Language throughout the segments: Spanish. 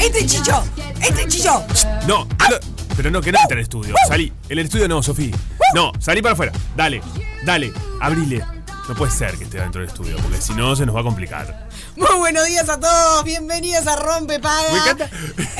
este Chicho, este Chicho. No, no, pero no, que no entre al estudio. Salí. En el estudio no, Sofía. No, salí para afuera. Dale, dale, abrile. No puede ser que esté dentro del estudio, porque si no se nos va a complicar. Muy buenos días a todos, bienvenidos a Rompe Paga. Me encanta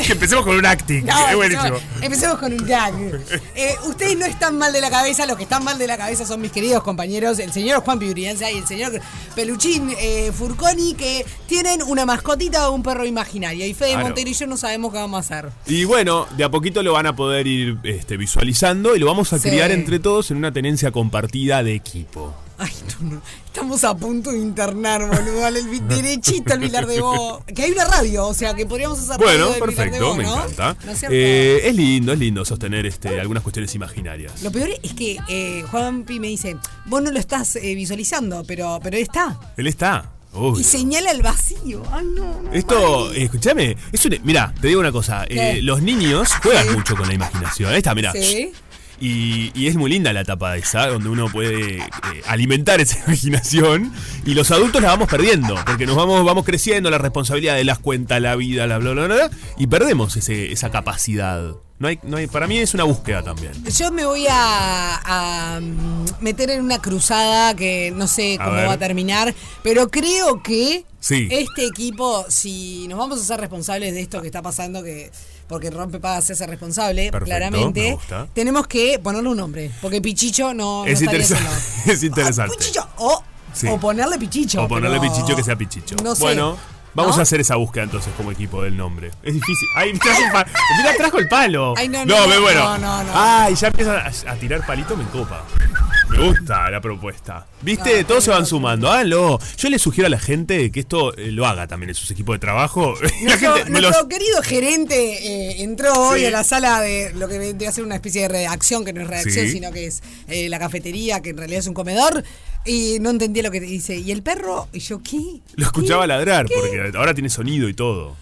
que empecemos con un acting. No, es buenísimo. empecemos, empecemos con un gag. Eh, ustedes no están mal de la cabeza, los que están mal de la cabeza son mis queridos compañeros, el señor Juan Piurianza y el señor Peluchín eh, Furconi, que tienen una mascotita o un perro imaginario. Y Fede Claro. Montero y yo no sabemos qué vamos a hacer. Y bueno, de a poquito lo van a poder ir este, visualizando y lo vamos a Sí. criar entre todos en una tenencia compartida de equipo. Ay, no, no. Estamos a punto de internar, boludo. al- el- derechito al Vilar de Bo. Que hay una radio, o sea, que podríamos hacer Bueno, radio del Vilar de perfecto, Bo, me ¿no? Eh, es lindo, es lindo sostener este, algunas cuestiones imaginarias. Lo peor es que eh, Juan Pi me dice, vos no lo estás eh, visualizando, pero, pero está. Él está. Y señala el vacío. Ay, no, no. Esto, eh, escúchame, es un, mira, te digo una cosa, eh, los niños juegan Sí. mucho con la imaginación. Ahí está, mira. Sí. Y, y es muy linda la etapa esa, donde uno puede eh, alimentar esa imaginación y los adultos la vamos perdiendo, porque nos vamos, vamos creciendo, la responsabilidad de las cuentas, la vida, la bla, bla, bla, bla, y perdemos ese, esa capacidad. No hay, no hay, para mí es una búsqueda también. Yo me voy a, a, mm, meter en una cruzada que no sé cómo va a terminar, pero creo que Sí. este equipo, si nos vamos a ser responsables de esto que está pasando, que porque rompe paga se hace responsable, Perfecto, claramente, me tenemos que ponerle un nombre, porque Pichicho no, no Es estaría interesante, es interesante. Ah, Pichicho, o, Sí. o ponerle Pichicho. O ponerle pichicho que sea pichicho. No sé. Bueno, vamos ¿No? a hacer esa búsqueda entonces como equipo del nombre. Es difícil. Ay, Mira, trajo el palo. Ay, no, no, me no, bueno. no, no, no. Ay, ya empiezan a, a tirar palito, me copa. Me gusta la propuesta. ¿Viste? Ah, Todos se van sumando. Háganlo. Yo le sugiero a la gente que esto eh, lo haga también en sus equipos de trabajo. la Nuestro, gente me nuestro los- querido gerente eh, entró hoy Sí. a la sala de lo que vendría a ser una especie de redacción, que no es redacción, Sí. sino que es eh, la cafetería, que en realidad es un comedor, y no entendía lo que dice. ¿Y el perro? Y yo, ¿qué? Lo escuchaba ¿Qué? ladrar, porque ahora tiene sonido y todo.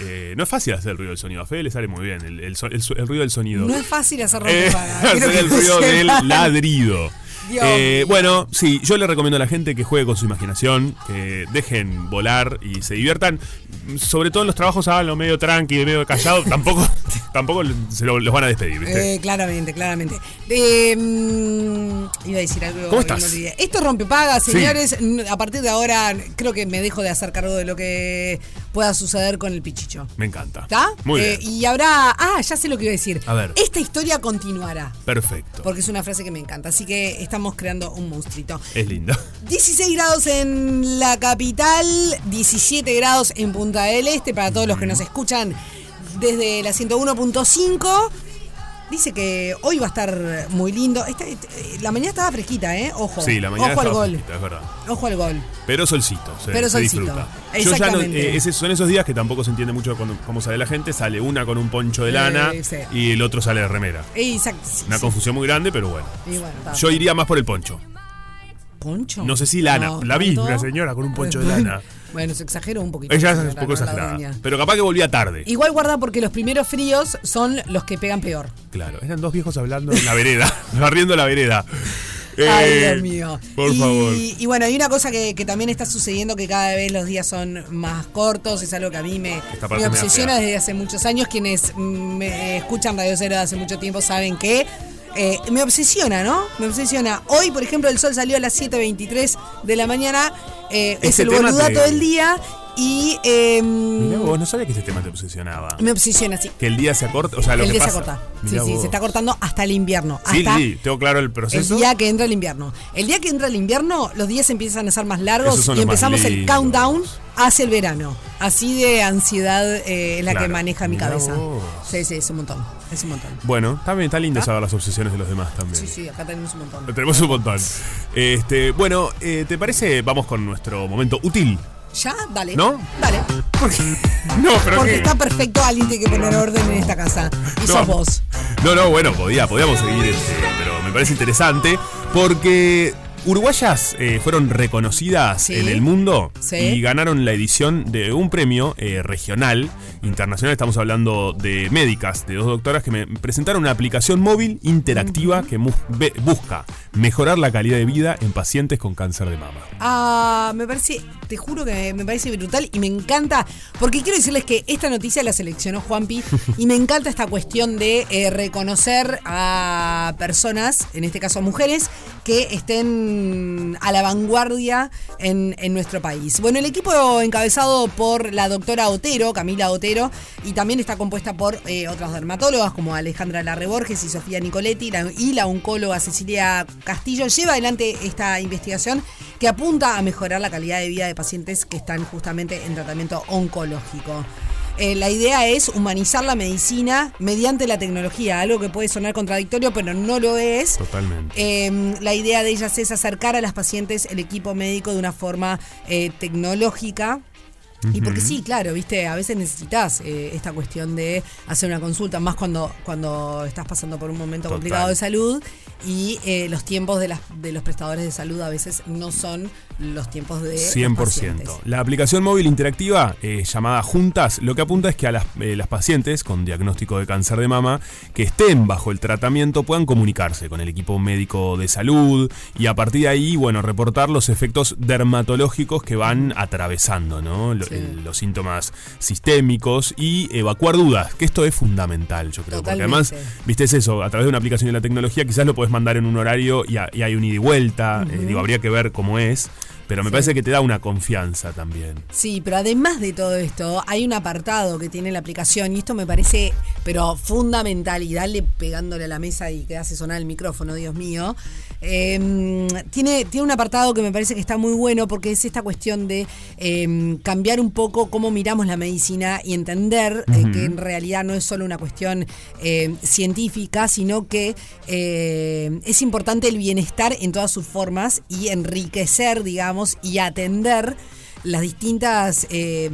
Eh, no es fácil hacer el ruido del sonido. A Fede le sale muy bien el, el ruido del sonido. No es fácil hacer Eh, hacer el ruido del ladrido. Eh, bueno, sí, yo le recomiendo a la gente que juegue con su imaginación, que dejen volar y se diviertan. Sobre todo en los trabajos, háganlo medio tranqui, medio callado. tampoco tampoco se lo- los van a despedir, ¿viste? Eh, claramente, claramente. Eh, mm, iba a decir algo. ¿Cómo estás? Esto es rompepaga, Sí. señores. A partir de ahora, creo que me dejo de hacer cargo de lo que pueda suceder con el pichicho. Me encanta. ¿Está? Muy bien. Y habrá. Ah, ya sé lo que iba a decir. A ver. Esta historia continuará. Perfecto. Porque es una frase que me encanta. Así que estamos creando un monstruito. Es lindo. 16 grados en la capital, 17 grados en Punta del Este, para todos los que nos escuchan desde la 101.5. Dice que hoy va a estar muy lindo. Esta- eh, la mañana estaba fresquita, ¿eh? Ojo. Sí, la mañana Ojo al estaba gol. fresquita, es verdad. Ojo al gol. Pero solcito, se, Pero se solcito, disfruta. Yo ya no, exactamente. eh, ese- son esos días que tampoco se entiende mucho cuando- cómo sale la gente. Sale una con un poncho de Eh, lana sí. y el otro sale de remera. Exacto. sí, Una sí. confusión muy grande, pero bueno. Y bueno, está. Yo iría más por el poncho. ¿Poncho? No sé si lana. No, la vi, ¿tanto? una señora con un poncho de lana. Bueno, se exageró un poquito. Ella es un poco exagerada. Pero capaz que volvía tarde. Igual guarda porque los primeros fríos son los que pegan peor. Claro, eran dos viejos hablando en la vereda, barriendo la vereda. Ay, Eh, Dios mío. Por y, favor. Y bueno, hay una cosa que, que también está sucediendo que cada vez los días son más cortos. Es algo que a mí me, obsesiona desde hace muchos años. Quienes me escuchan Radio Cero de hace mucho tiempo saben que eh, me obsesiona, ¿no? Me obsesiona. Hoy, por ejemplo, el sol salió a las 7.23 de la mañana. Eh, es el tema boludato te- del día. Y eh, Mirá vos, no sabía que ese tema te obsesionaba. me obsesiona, sí. Que el día se acorta, o sea, lo el que día pasa. se corta. Sí, Mirá sí, vos. se está cortando hasta el invierno. Sí, hasta sí, tengo claro el el proceso. día que entra el invierno. El día que entra el invierno, los días empiezan a ser más largos y más empezamos el countdown hacia el verano. Así de ansiedad eh, es la que maneja mi Mirá cabeza. vos. Sí, sí, es un montón. Es un montón. Bueno, también está lindo ¿Ah? saber las obsesiones de los demás también. Sí, sí, acá tenemos un montón. Tenemos un montón. Este, bueno, eh, ¿te parece? Vamos con nuestro momento útil. ¿Ya? Dale. ¿No? Dale. No, pero Porque que- está perfecto, alguien tiene que poner orden en esta casa. Y No. sos vos. No, no, bueno, podía, podíamos seguir, este, pero me parece interesante porque uruguayas eh, fueron reconocidas Sí. en el mundo Sí. y ganaron la edición de un premio eh, regional, internacional. Estamos hablando de médicas, de dos doctoras que me presentaron una aplicación móvil interactiva que busca mejorar la calidad de vida en pacientes con cáncer de mama. Ah, me parece, te juro que me parece brutal y me encanta, porque quiero decirles que esta noticia la seleccionó Juanpi y me encanta esta cuestión de eh, reconocer a personas, en este caso mujeres, que estén a la vanguardia en, en nuestro país. Bueno, el equipo encabezado por la doctora Otero, Camila Otero, y también está compuesta por eh, otras dermatólogas como Alejandra Larre Borges y Sofía Nicoletti la- y la oncóloga Cecilia Castillo, lleva adelante esta investigación que apunta a mejorar la calidad de vida de pacientes que están justamente en tratamiento oncológico. Eh, la idea es humanizar la medicina mediante la tecnología, algo que puede sonar contradictorio, pero no lo es. Totalmente. Eh, la idea de ellas es acercar a las pacientes el equipo médico de una forma eh, tecnológica. Y porque sí, claro, viste, a veces necesitas eh, esta cuestión de hacer una consulta, más cuando, cuando estás pasando por un momento Total. complicado de salud y los tiempos de, las, de los prestadores de salud a veces no son los tiempos de... los 100%. pacientes. La aplicación móvil interactiva eh, llamada Juntas lo que apunta es que a las, eh, las pacientes con diagnóstico de cáncer de mama que estén bajo el tratamiento puedan comunicarse con el equipo médico de salud y a partir de ahí, bueno, reportar los efectos dermatológicos que van atravesando, ¿no? Lo- Sí. el- los síntomas sistémicos y evacuar dudas, que esto es fundamental, yo creo. Porque además, viste, es eso, a través de una aplicación de la tecnología quizás lo podés mandar en un horario y hay un ida y vuelta, eh, digo, habría que ver cómo es. Pero me Sí. parece que te da una confianza también. Sí, pero además de todo esto, hay un apartado que tiene la aplicación y esto me parece, pero fundamental, y dale pegándole a la mesa y que hace sonar el micrófono, Dios mío. Eh, tiene, tiene un apartado que me parece que está muy bueno porque es esta cuestión de eh, cambiar un poco cómo miramos la medicina y entender eh, que en realidad no es solo una cuestión eh, científica, sino que es importante el bienestar en todas sus formas y enriquecer, digamos, y atender las distintas eh,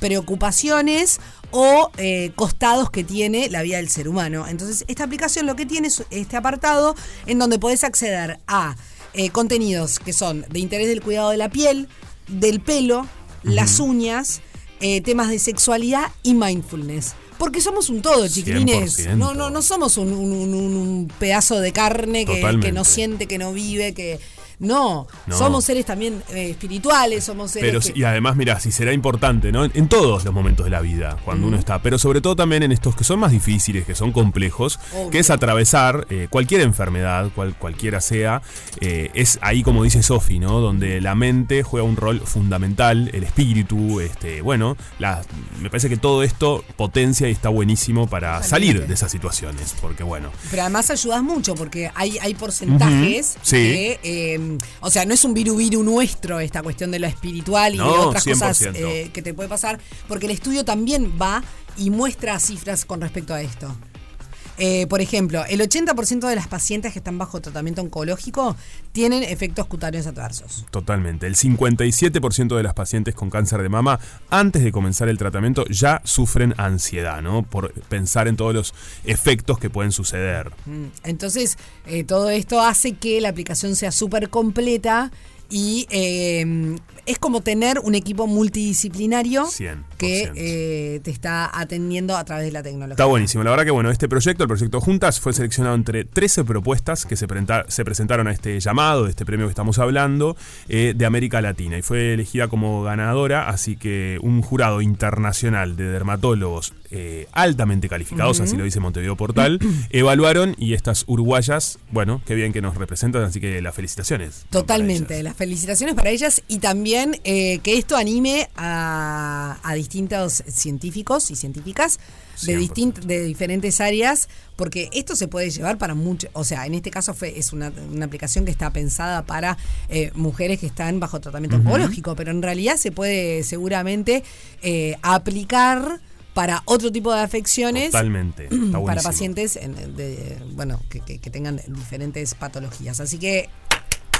preocupaciones o eh, costados que tiene la vida del ser humano. Entonces, esta aplicación lo que tiene es este apartado en donde podés acceder a eh, contenidos que son de interés del cuidado de la piel, del pelo, las uñas, temas de sexualidad y mindfulness. Porque somos un todo, chiquilines. 100%. No, no, no somos un, un- un- un pedazo de carne que no siente, que no vive, que. No, No. somos seres también eh, espirituales, somos seres. Pero que- y además, mira, si será importante, ¿no? En, en todos los momentos de la vida, cuando uno está, pero sobre todo también en estos que son más difíciles, que son complejos, Obvio. que es atravesar eh, cualquier enfermedad, cual, cualquiera sea, eh, es ahí como dice Sofi, ¿no? Donde la mente juega un rol fundamental, el espíritu, este, bueno, la- me parece que todo esto potencia y está buenísimo para salir de esas situaciones, porque bueno, Pero además ayudas mucho porque hay, hay porcentajes sí. que, o sea, no es un viru viru nuestro esta cuestión de lo espiritual y de otras cosas 100%. eh, que te puede pasar, porque el estudio también va y muestra cifras con respecto a esto. Eh, por ejemplo, el 80% de las pacientes que están bajo tratamiento oncológico tienen efectos cutáneos adversos. Totalmente. El 57% de las pacientes con cáncer de mama antes de comenzar el tratamiento ya sufren ansiedad, ¿no? Por pensar en todos los efectos que pueden suceder. Mm, Entonces, eh, todo esto hace que la aplicación sea súper completa y eh, es como tener un equipo multidisciplinario 100%. que eh, te está atendiendo a través de la tecnología. Está buenísimo. La verdad que bueno, este proyecto, el proyecto Juntas, fue seleccionado entre 13 propuestas que se, presenta- se presentaron a este llamado, de este premio que estamos hablando, eh, de América Latina. Y fue elegida como ganadora, así que un jurado internacional de dermatólogos eh, altamente calificados, así lo dice Montevideo Portal, evaluaron y estas uruguayas, bueno, qué bien que nos representan, así que las felicitaciones. Totalmente, las felicitaciones para ellas y también eh, que esto anime a, a distintos científicos y científicas de, 100%. distint- de diferentes áreas, porque esto se puede llevar para mucho, o sea, en este caso fue es una, una aplicación que está pensada para eh, mujeres que están bajo tratamiento oncológico, pero en realidad se puede seguramente eh, aplicar para otro tipo de afecciones Totalmente. Está para pacientes en- de, bueno que, que- que tengan diferentes patologías. Así que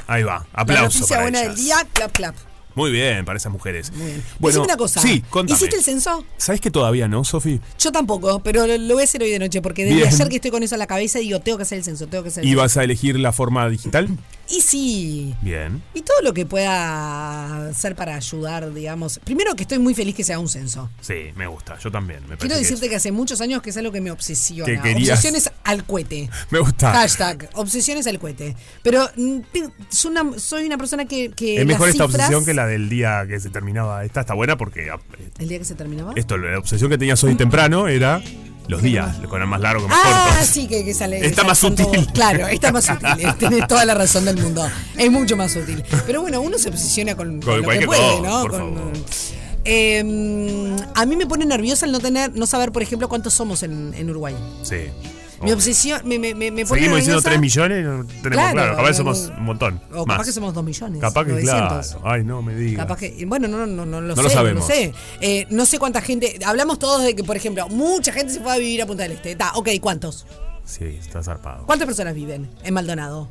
Ahí va. la Aplauso. noticia para buena ellas. del día, clap, clap. Muy bien, para esas mujeres. Bien. Bueno, Decime una cosa. Sí, contame. ¿Hiciste el censo? ¿Sabes que todavía no, Sofi? Yo tampoco, pero lo, lo voy a hacer hoy de noche, porque desde Bien. ayer que estoy con eso en la cabeza digo, tengo que hacer el censo, tengo que hacer el ¿Y censo. vas a elegir la forma digital? Y sí. Bien. Y todo lo que pueda hacer para ayudar, digamos. Primero que estoy muy feliz que sea un censo. Sí, me gusta. Yo también. Me Quiero que decirte es- que hace muchos años que es algo que me obsesiona. Que querías- Obsesiones al cohete. Me gusta. Hashtag, obsesiones al cohete. Pero mm, soy una, soy una persona que... que Es mejor esta cifras- obsesión que la del día que se terminaba. Esta está buena porque ah, ¿El día que se terminaba? esto, la obsesión que tenías hoy temprano era los días, con el más largo que más Ah, corto. sí, que, que sale. Está más sutil. claro, está más útil. Tenés toda la razón del mundo. Es mucho más útil. Pero bueno, uno se obsesiona con, con lo que puede, ¿no? por Con- favor. Eh, a mí me pone nerviosa el no tener, no saber, por ejemplo, cuántos somos en, en Uruguay. Sí. Mi obsesión, me, me, me Seguimos diciendo nerviosa. 3 millones, no tenemos claro. Capaz no, somos un montón. O capaz más. que somos 2 millones. Capaz que 900. claro. Ay, no me digas. Capaz que, bueno, no, no, no, no lo No lo sé, sabemos. no sé. Eh, no sé cuánta gente, hablamos todos de que, por ejemplo, mucha gente se fue a vivir a Punta del Este. Ta, ok, ¿cuántos? Sí, está zarpado. ¿Cuántas personas viven en Maldonado?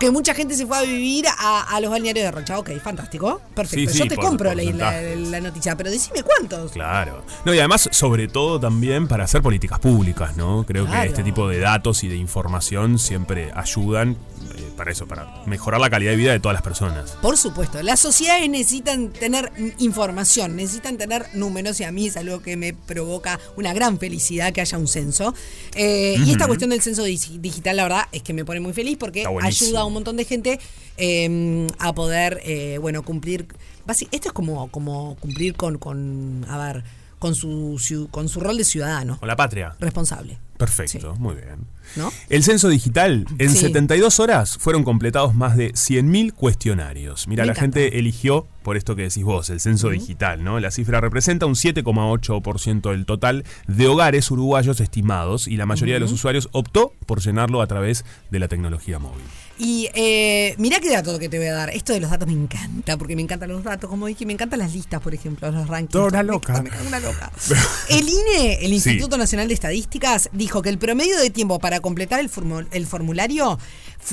Que mucha gente se fue a vivir a, a los balnearios de Rocha. Ok, fantástico. Perfecto. Sí, sí, Yo te por compro la, la, porcentajes. la noticia, pero decime cuántos. Claro. No, y además, sobre todo también para hacer políticas públicas, ¿no? Creo Claro. que este tipo de datos y de información siempre ayudan para eso, para mejorar la calidad de vida de todas las personas. Por supuesto, las sociedades necesitan tener información, necesitan tener números y a mí es algo que me provoca una gran felicidad que haya un censo. Eh, Y esta cuestión del censo dig- digital, la verdad, es que me pone muy feliz porque ayuda a un montón de gente eh, a poder, eh, bueno, cumplir. Esto es como, como cumplir con, con, a ver, con su, con su rol de ciudadano Con la patria. responsable. Perfecto, Sí. muy bien. ¿No? El censo digital, en Sí. 72 horas fueron completados más de 100.000 cuestionarios. Mira, Me la encanta. gente eligió por esto que decís vos, el censo digital, ¿no? La cifra representa un 7,8% del total de hogares uruguayos estimados y la mayoría de los usuarios optó por llenarlo a través de la tecnología móvil. Y eh, mirá qué dato que te voy a dar. Esto de los datos me encanta, porque me encantan los datos, como dije, me encantan las listas, por ejemplo, los rankings. Toda una Me loca. encanta, me una loca. El INE, el Sí. Instituto Nacional de Estadísticas, dijo que el promedio de tiempo para completar el, formu- el formulario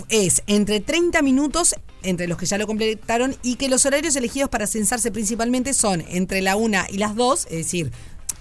es entre 30 minutos entre los que ya lo completaron y que los horarios elegidos para censarse principalmente son entre la 1 y las 2, es decir,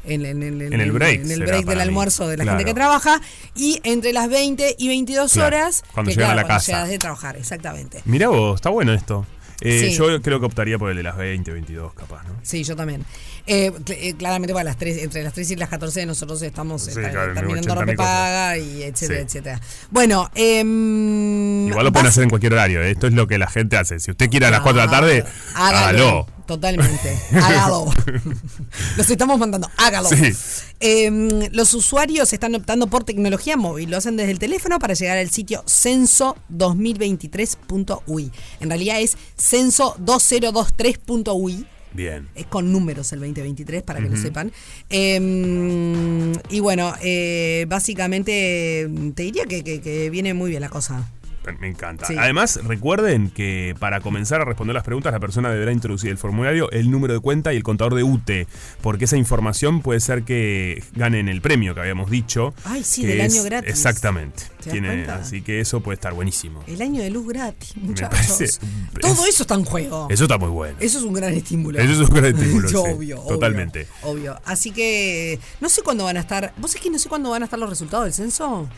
en, en- en- En el break en el break del mí. almuerzo de la Claro. gente que trabaja y entre las 20 y 22 Claro, horas cuando que, llegan a la casa. llegas de trabajar, exactamente. Mirá vos, está bueno esto. Eh, Sí. Yo creo que optaría por el de las 20, 22, capaz, ¿no? Sí, yo también. Eh, eh, claramente para las 3, entre las 3 y las 14 nosotros estamos Sí, ta- claro, terminando 80.000 paga y etcétera, Sí. etcétera. Bueno, em, Igual lo pueden hacer en cualquier horario. ¿eh? Esto es lo que la gente hace. Si usted quiere a las 4 de la tarde, hágalo. Totalmente. Hágalo. Los estamos mandando. Hágalo. Sí. Em, los usuarios están optando por tecnología móvil. Lo hacen desde el teléfono para llegar al sitio censo2023.ui. En realidad es censo2023.ui. Bien. Es con números el 2023, para que lo sepan. Eh, y bueno, eh, básicamente te diría que, que- que viene muy bien la cosa. Me encanta. Sí. Además, recuerden que para comenzar a responder las preguntas, la persona deberá introducir el formulario, el número de cuenta y el contador de UTE, porque esa información puede ser que ganen el premio que habíamos dicho. Ay, sí, del es- año gratis. Exactamente. Así que eso puede estar buenísimo. El año de luz gratis, muchachos. parece- Todo eso está en juego. Eso está muy bueno. Eso es un gran estímulo. Eso es un gran estímulo, sí. obvio, Totalmente. Obvio. Así que no sé cuándo van a estar. ¿Vos es que no sé cuándo van a estar los resultados del censo?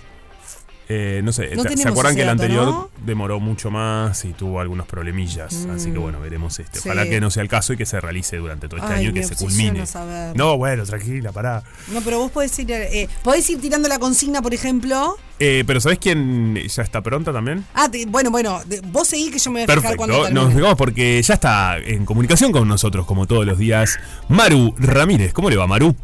Eh, no sé, No ¿se- ¿se tenemos acuerdan que el anterior ¿no? demoró mucho más y tuvo algunos problemillas? Así que bueno, veremos este. Sí. Ojalá que no sea el caso y que se realice durante todo este Ay, año y que se culmine. saber. No, bueno, tranquila, pará. No, pero vos podés ir, eh, podés ir tirando la consigna, por ejemplo. Eh, pero ¿sabés quién ya está pronta también? Ah, te- bueno, bueno, de- vos seguís que yo me voy a fijar cuando Perfecto, nos fijamos porque ya está en comunicación con nosotros, como todos los días, Maru Ramírez. ¿Cómo le va, Maru?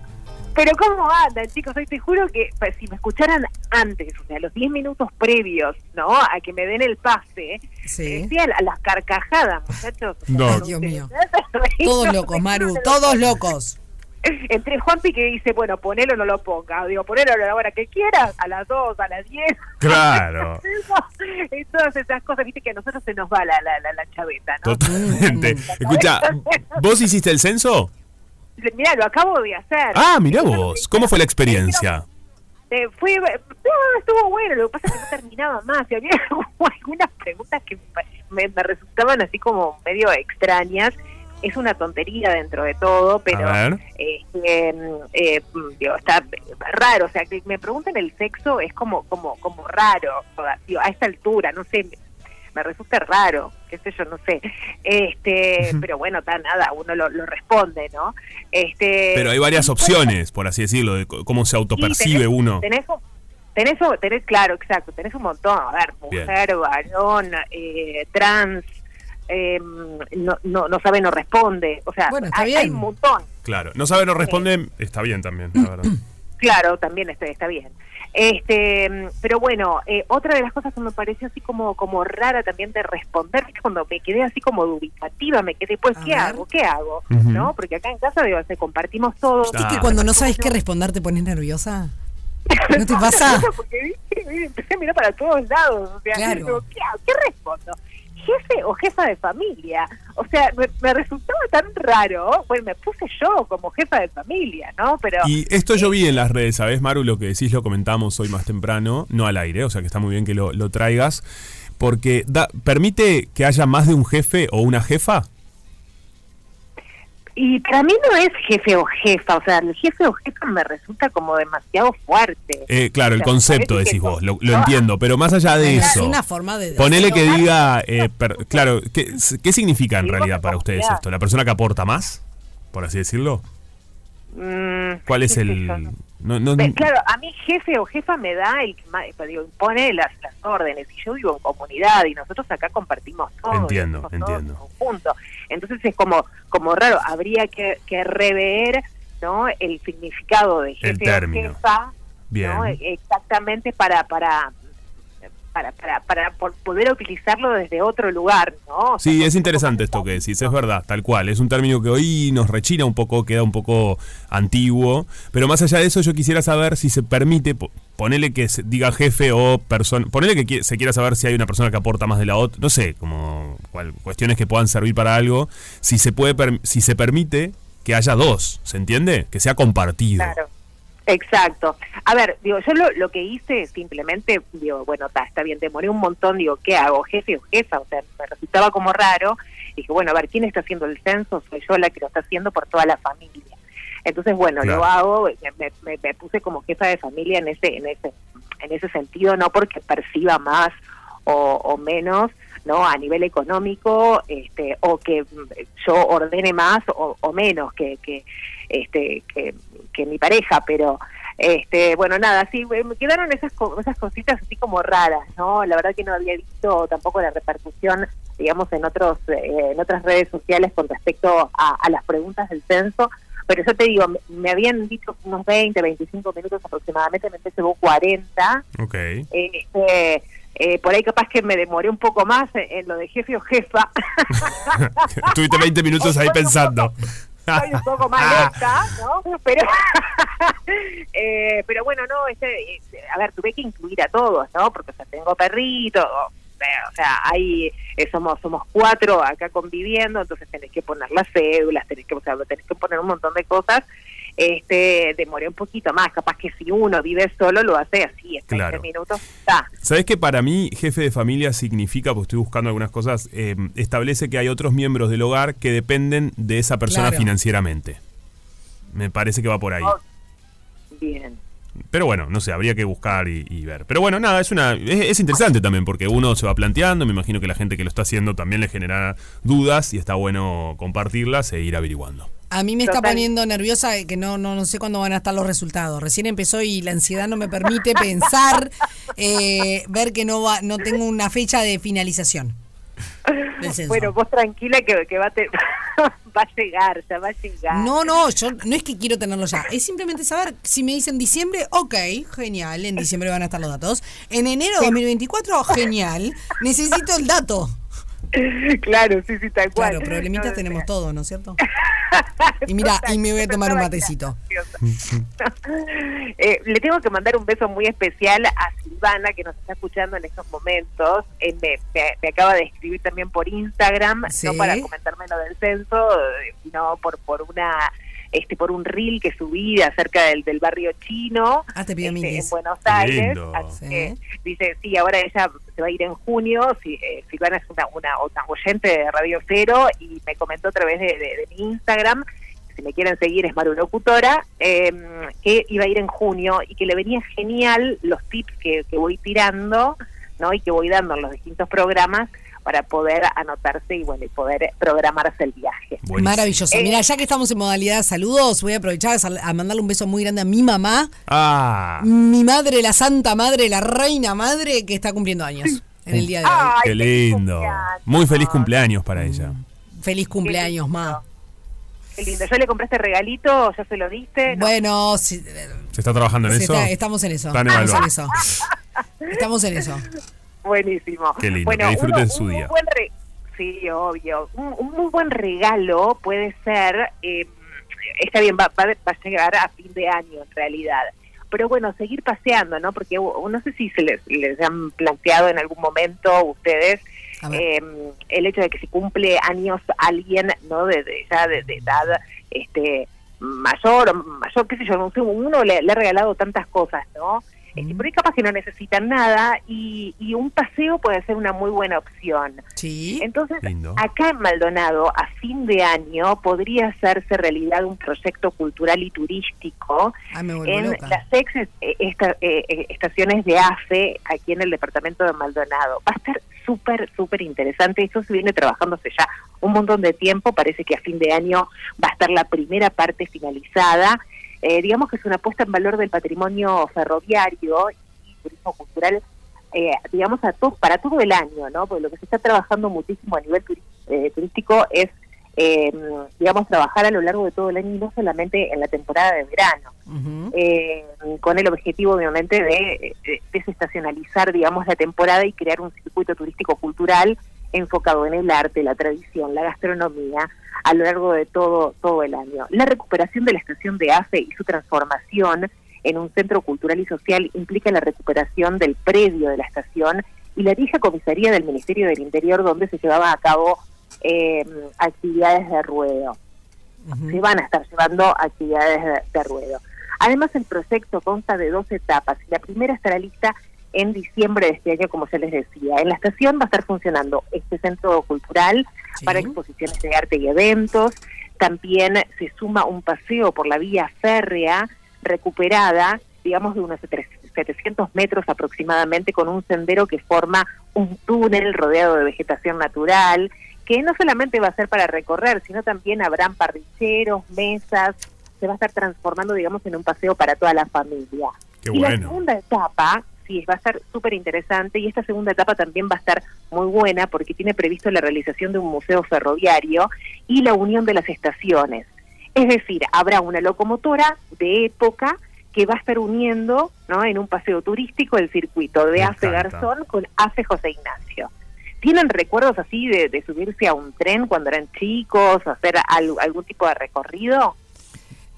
Pero ¿cómo andan, chicos? Hoy te juro que pues, si me escucharan antes, o sea, los 10 minutos previos, ¿no? A que me den el pase, Sí. decía a las carcajadas, muchachos. O sea, No. Dios mío. Todos locos, Maru, todos locos. Entre Juanpi que dice, bueno, ponelo o no lo ponga. Digo, ponelo a la hora que quieras, a las 2, a las 10. Claro. y todas esas cosas, viste que a nosotros se nos va la, la, la, la chaveta, ¿no? Totalmente. Escucha, ¿vos hiciste el censo? Mira, lo acabo de hacer. Ah, mirá vos. ¿Cómo fue la experiencia? Eh, fue, no, estuvo bueno, lo que pasa es que no terminaba más y había algunas preguntas que me, me resultaban así como medio extrañas. Es una tontería dentro de todo, pero eh, eh, eh, digo, está raro. O sea, que me pregunten el sexo es como como como raro digo, a esta altura, no sé, me resulta raro, qué sé yo, no sé. Este, pero bueno, está nada, uno lo, lo responde, ¿no? Este, Pero hay varias opciones, por así decirlo, de cómo se autopercibe uno. Tenés, un- tenés, tenés, claro, exacto, tenés un montón. A ver, Bien. mujer, varón, eh, trans, eh, no, no, no sabe, no responde. O sea, Bueno, hay, un montón. Claro, no sabe, no responde, está bien también, la verdad. Claro, también está, está bien. Este, pero bueno, eh, otra de las cosas que me pareció así como como rara también de responder, es cuando me quedé así como dubitativa, me quedé, pues, ¿qué hago? ¿Qué hago? ¿No? Porque acá en casa, digo, se compartimos todo. ¿Viste Ah. que cuando no sabes qué responder te pones nerviosa? ¿No te pasa? Porque ¿viste? ¿viste? empecé a mirar para todos lados. O sea, Claro. digo, ¿qué, hago? ¿qué respondo? ¿Jefe o jefa de familia? O sea, me, me resultaba tan raro. Bueno, me puse yo como jefa de familia, ¿no? Pero Y esto yo vi en las redes, ¿sabes, Maru? Lo que decís lo comentamos hoy más temprano, no al aire, o sea que está muy bien que lo, lo traigas, porque da, permite que haya más de un jefe o una jefa. Y para mí no es jefe o jefa, o sea, el jefe o jefa me resulta como demasiado fuerte. Eh, claro, el O sea, concepto decís vos, lo, lo no, entiendo, pero más allá de Es eso, una forma de... ponele que diga, eh, per- claro, ¿qué, ¿qué significa en realidad para ustedes esto? ¿La persona que aporta más? Por así decirlo. mm, ¿Cuál es el...? no no- Claro, a mí jefe o jefa me da el que más, digo, impone las, las órdenes. Y yo vivo en comunidad y nosotros acá compartimos todo. Entiendo, todo entiendo. en conjunto. Entonces es como como raro. Habría que, que rever ¿no? el significado de jefe término. o jefa. Bien. ¿no? Exactamente para para para, para, para poder utilizarlo desde otro lugar, ¿no? O sea, Sí, no- es interesante esto que decís, es verdad, tal cual. Es un término que hoy nos rechina un poco, queda un poco antiguo. Pero más allá de eso, yo quisiera saber si se permite, po- ponele que se diga jefe o persona, ponele que se quiera saber si hay una persona que aporta más de la otra, no sé, como cual- cuestiones que puedan servir para algo. Si se puede, si se permite que haya dos, ¿se entiende? Que sea compartido. Claro. Exacto. A ver, digo, yo lo, lo que hice simplemente, digo, bueno, está, está bien, demoré un montón, digo, ¿qué hago? ¿Jefe o jefa? O sea, me resultaba como raro. Dije, bueno, a ver, ¿quién está haciendo el censo? Soy yo la que lo está haciendo por toda la familia. Entonces, bueno, Claro. lo hago, me, me- me puse como jefa de familia en ese, en ese, en ese sentido, no porque perciba más o, o menos, no a nivel económico, este, o que yo ordene más o, o menos que, que este que, que mi pareja, pero este bueno nada, sí me quedaron esas esas cositas así como raras, no, la verdad que no había visto tampoco la repercusión digamos en otros eh, en otras redes sociales con respecto a, a las preguntas del censo pero yo te digo, me, me habían dicho unos 20, 25 minutos aproximadamente, me llevó 40, Ok. este, eh, por ahí capaz que me demoré un poco más en, en lo de jefe o jefa, Estuviste 20 minutos ahí pensando. Soy un poco más lenta, ¿no? Pero, eh, pero bueno, no, este, eh, a ver, tuve que incluir a todos, ¿no? Porque o sea, tengo perrito, o, o sea, hay, eh, somos somos cuatro acá conviviendo, entonces tenés que poner las cédulas, tenés que, o sea, tenés que poner un montón de cosas. Este, demoré un poquito más, capaz que si uno vive solo lo hace así, en 20 Claro. minutos está. ¿Sabes que para mí jefe de familia significa, pues estoy buscando algunas cosas, eh, establece que hay otros miembros del hogar que dependen de esa persona Claro. financieramente? Me parece que va por ahí. Oh, Bien. pero bueno, no sé, habría que buscar y, y ver. Pero bueno, nada, es una es, es interesante también porque uno se va planteando, me imagino que la gente que lo está haciendo también le genera dudas y está bueno compartirlas e ir averiguando. A mí me está poniendo nerviosa que no, no, no sé cuándo van a estar los resultados. Recién empezó y la ansiedad no me permite pensar, eh, ver que no va, no tengo una fecha de finalización. Bueno, vos tranquila que, que va, a te- va a llegar, ya va a llegar. No, no, yo no es que quiero tenerlo ya. Es simplemente saber si me dicen diciembre, ok, genial. En diciembre van a estar los datos. En enero de 2024, genial. Necesito el dato. Claro, sí, sí, tal cual. Claro, problemitas No, tenemos todos, ¿no es cierto? Y mira, y me voy a tomar un matecito. Eh, le tengo que mandar un beso muy especial a Silvana, que nos está escuchando en estos momentos. Eh, me, me- me acaba de escribir también por Instagram, Sí. no para comentarme lo del censo, eh, sino por, por una este por un reel que subí acerca del, del barrio chino Ah, te pido este, en Buenos Aires. lindo. Así Sí. que dice, sí, ahora ella se va a ir en junio. Si, eh, Silvana es una, una, una oyente de Radio Cero y me comentó a través de, de- de mi Instagram, si me quieren seguir es Maru Locutora, eh, que iba a ir en junio y que le venía genial los tips que, que voy tirando ¿no? y que voy dando en los distintos programas para poder anotarse y bueno y poder programarse el viaje. Buenísimo. Maravilloso. Eh, Mira, ya que estamos en modalidad de saludos, voy a aprovechar a a mandarle un beso muy grande a mi mamá, Ah, mi madre, la santa madre, la reina madre, que está cumpliendo años en el día de hoy. Ay, qué lindo. Muy feliz cumpleaños para ella. Feliz cumpleaños, ma. Qué lindo. ¿Ya le compraste regalito? ¿Ya se lo diste? No. Bueno, sí, ¿Se está trabajando en se eso? está- estamos en eso. Estamos en eso. Estamos en eso. Buenísimo. Qué lindo, bueno, que disfruten uno- su un día. buen re- Sí, obvio. Un, un muy buen regalo puede ser, eh, está bien, va, va, va a llegar a fin de año en realidad. Pero bueno, seguir paseando, ¿no? Porque uh, no sé si se les, les han planteado en algún momento ustedes eh, el hecho de que si cumple años alguien, ¿no? De, de- ya de, de edad este mayor, o mayor, qué sé yo, no sé, uno le, le ha regalado tantas cosas, ¿no? Este, por ahí capaz que no necesitan nada y, y un paseo puede ser una muy buena opción. Sí. Entonces, Lindo. acá en Maldonado, a fin de año, podría hacerse realidad un proyecto cultural y turístico vuelvo en loca. las ex eh, esta- eh, eh, estaciones de AFE aquí en el departamento de Maldonado. Va a estar súper, súper interesante. Esto se viene trabajándose ya un montón de tiempo. Parece que a fin de año va a estar la primera parte finalizada. Eh, digamos que es una puesta en valor del patrimonio ferroviario y turismo cultural, eh, digamos, a to- para todo el año, ¿no? Porque lo que se está trabajando muchísimo a nivel turi- eh, turístico es, eh, digamos, trabajar a lo largo de todo el año y no solamente en la temporada de verano eh, con el objetivo obviamente de, de desestacionalizar digamos la temporada y crear un circuito turístico cultural enfocado en el arte, la tradición, la gastronomía a lo largo de todo todo el año. La recuperación de la estación de AFE y su transformación en un centro cultural y social implica la recuperación del predio de la estación y la vieja comisaría del Ministerio del Interior donde se llevaban a cabo eh, actividades de ruedo se van a estar llevando actividades de, de ruedo. Además, el proyecto consta de dos etapas. La primera estará lista en diciembre de este año, como ya les decía. En la estación va a estar funcionando este centro cultural Sí. para exposiciones de arte y eventos. También se suma un paseo por la vía férrea recuperada, digamos, de unos 700 metros aproximadamente, con un sendero que forma un túnel rodeado de vegetación natural, que no solamente va a ser para recorrer, sino también habrán parrilleros, mesas, se va a estar transformando, digamos, en un paseo para toda la familia. Qué y la bueno. segunda etapa, sí, va a estar súper interesante, y esta segunda etapa también va a estar muy buena porque tiene previsto la realización de un museo ferroviario y la unión de las estaciones. Es decir, habrá una locomotora de época que va a estar uniendo ¿no? en un paseo turístico el circuito de AFE. Garzón con AFE José Ignacio. ¿Tienen recuerdos así de, de subirse a un tren cuando eran chicos, hacer al- algún tipo de recorrido?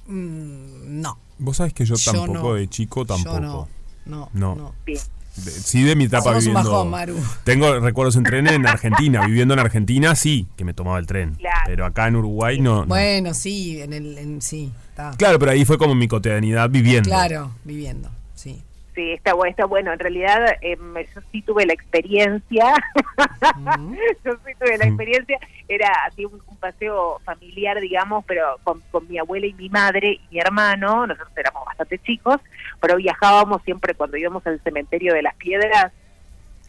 Mm, no. Vos sabés que yo Yo tampoco no. de chico tampoco. No. No. No. Bien. Sí de mi etapa Somos viviendo. bajón, Maru. Tengo recuerdos en tren en Argentina, viviendo en Argentina sí, que me tomaba el tren. Claro. Pero acá en Uruguay no. no. Bueno, sí, en el, en, sí, está. Claro, pero ahí fue como mi cotidianidad viviendo. Claro, viviendo, sí. Sí, está bueno, está bueno. En realidad, em, yo sí tuve la experiencia. yo sí tuve la experiencia. Era así un, un paseo familiar, digamos, pero con, con mi abuela y mi madre y mi hermano. Nosotros éramos bastante chicos, pero viajábamos siempre cuando íbamos al cementerio de las piedras.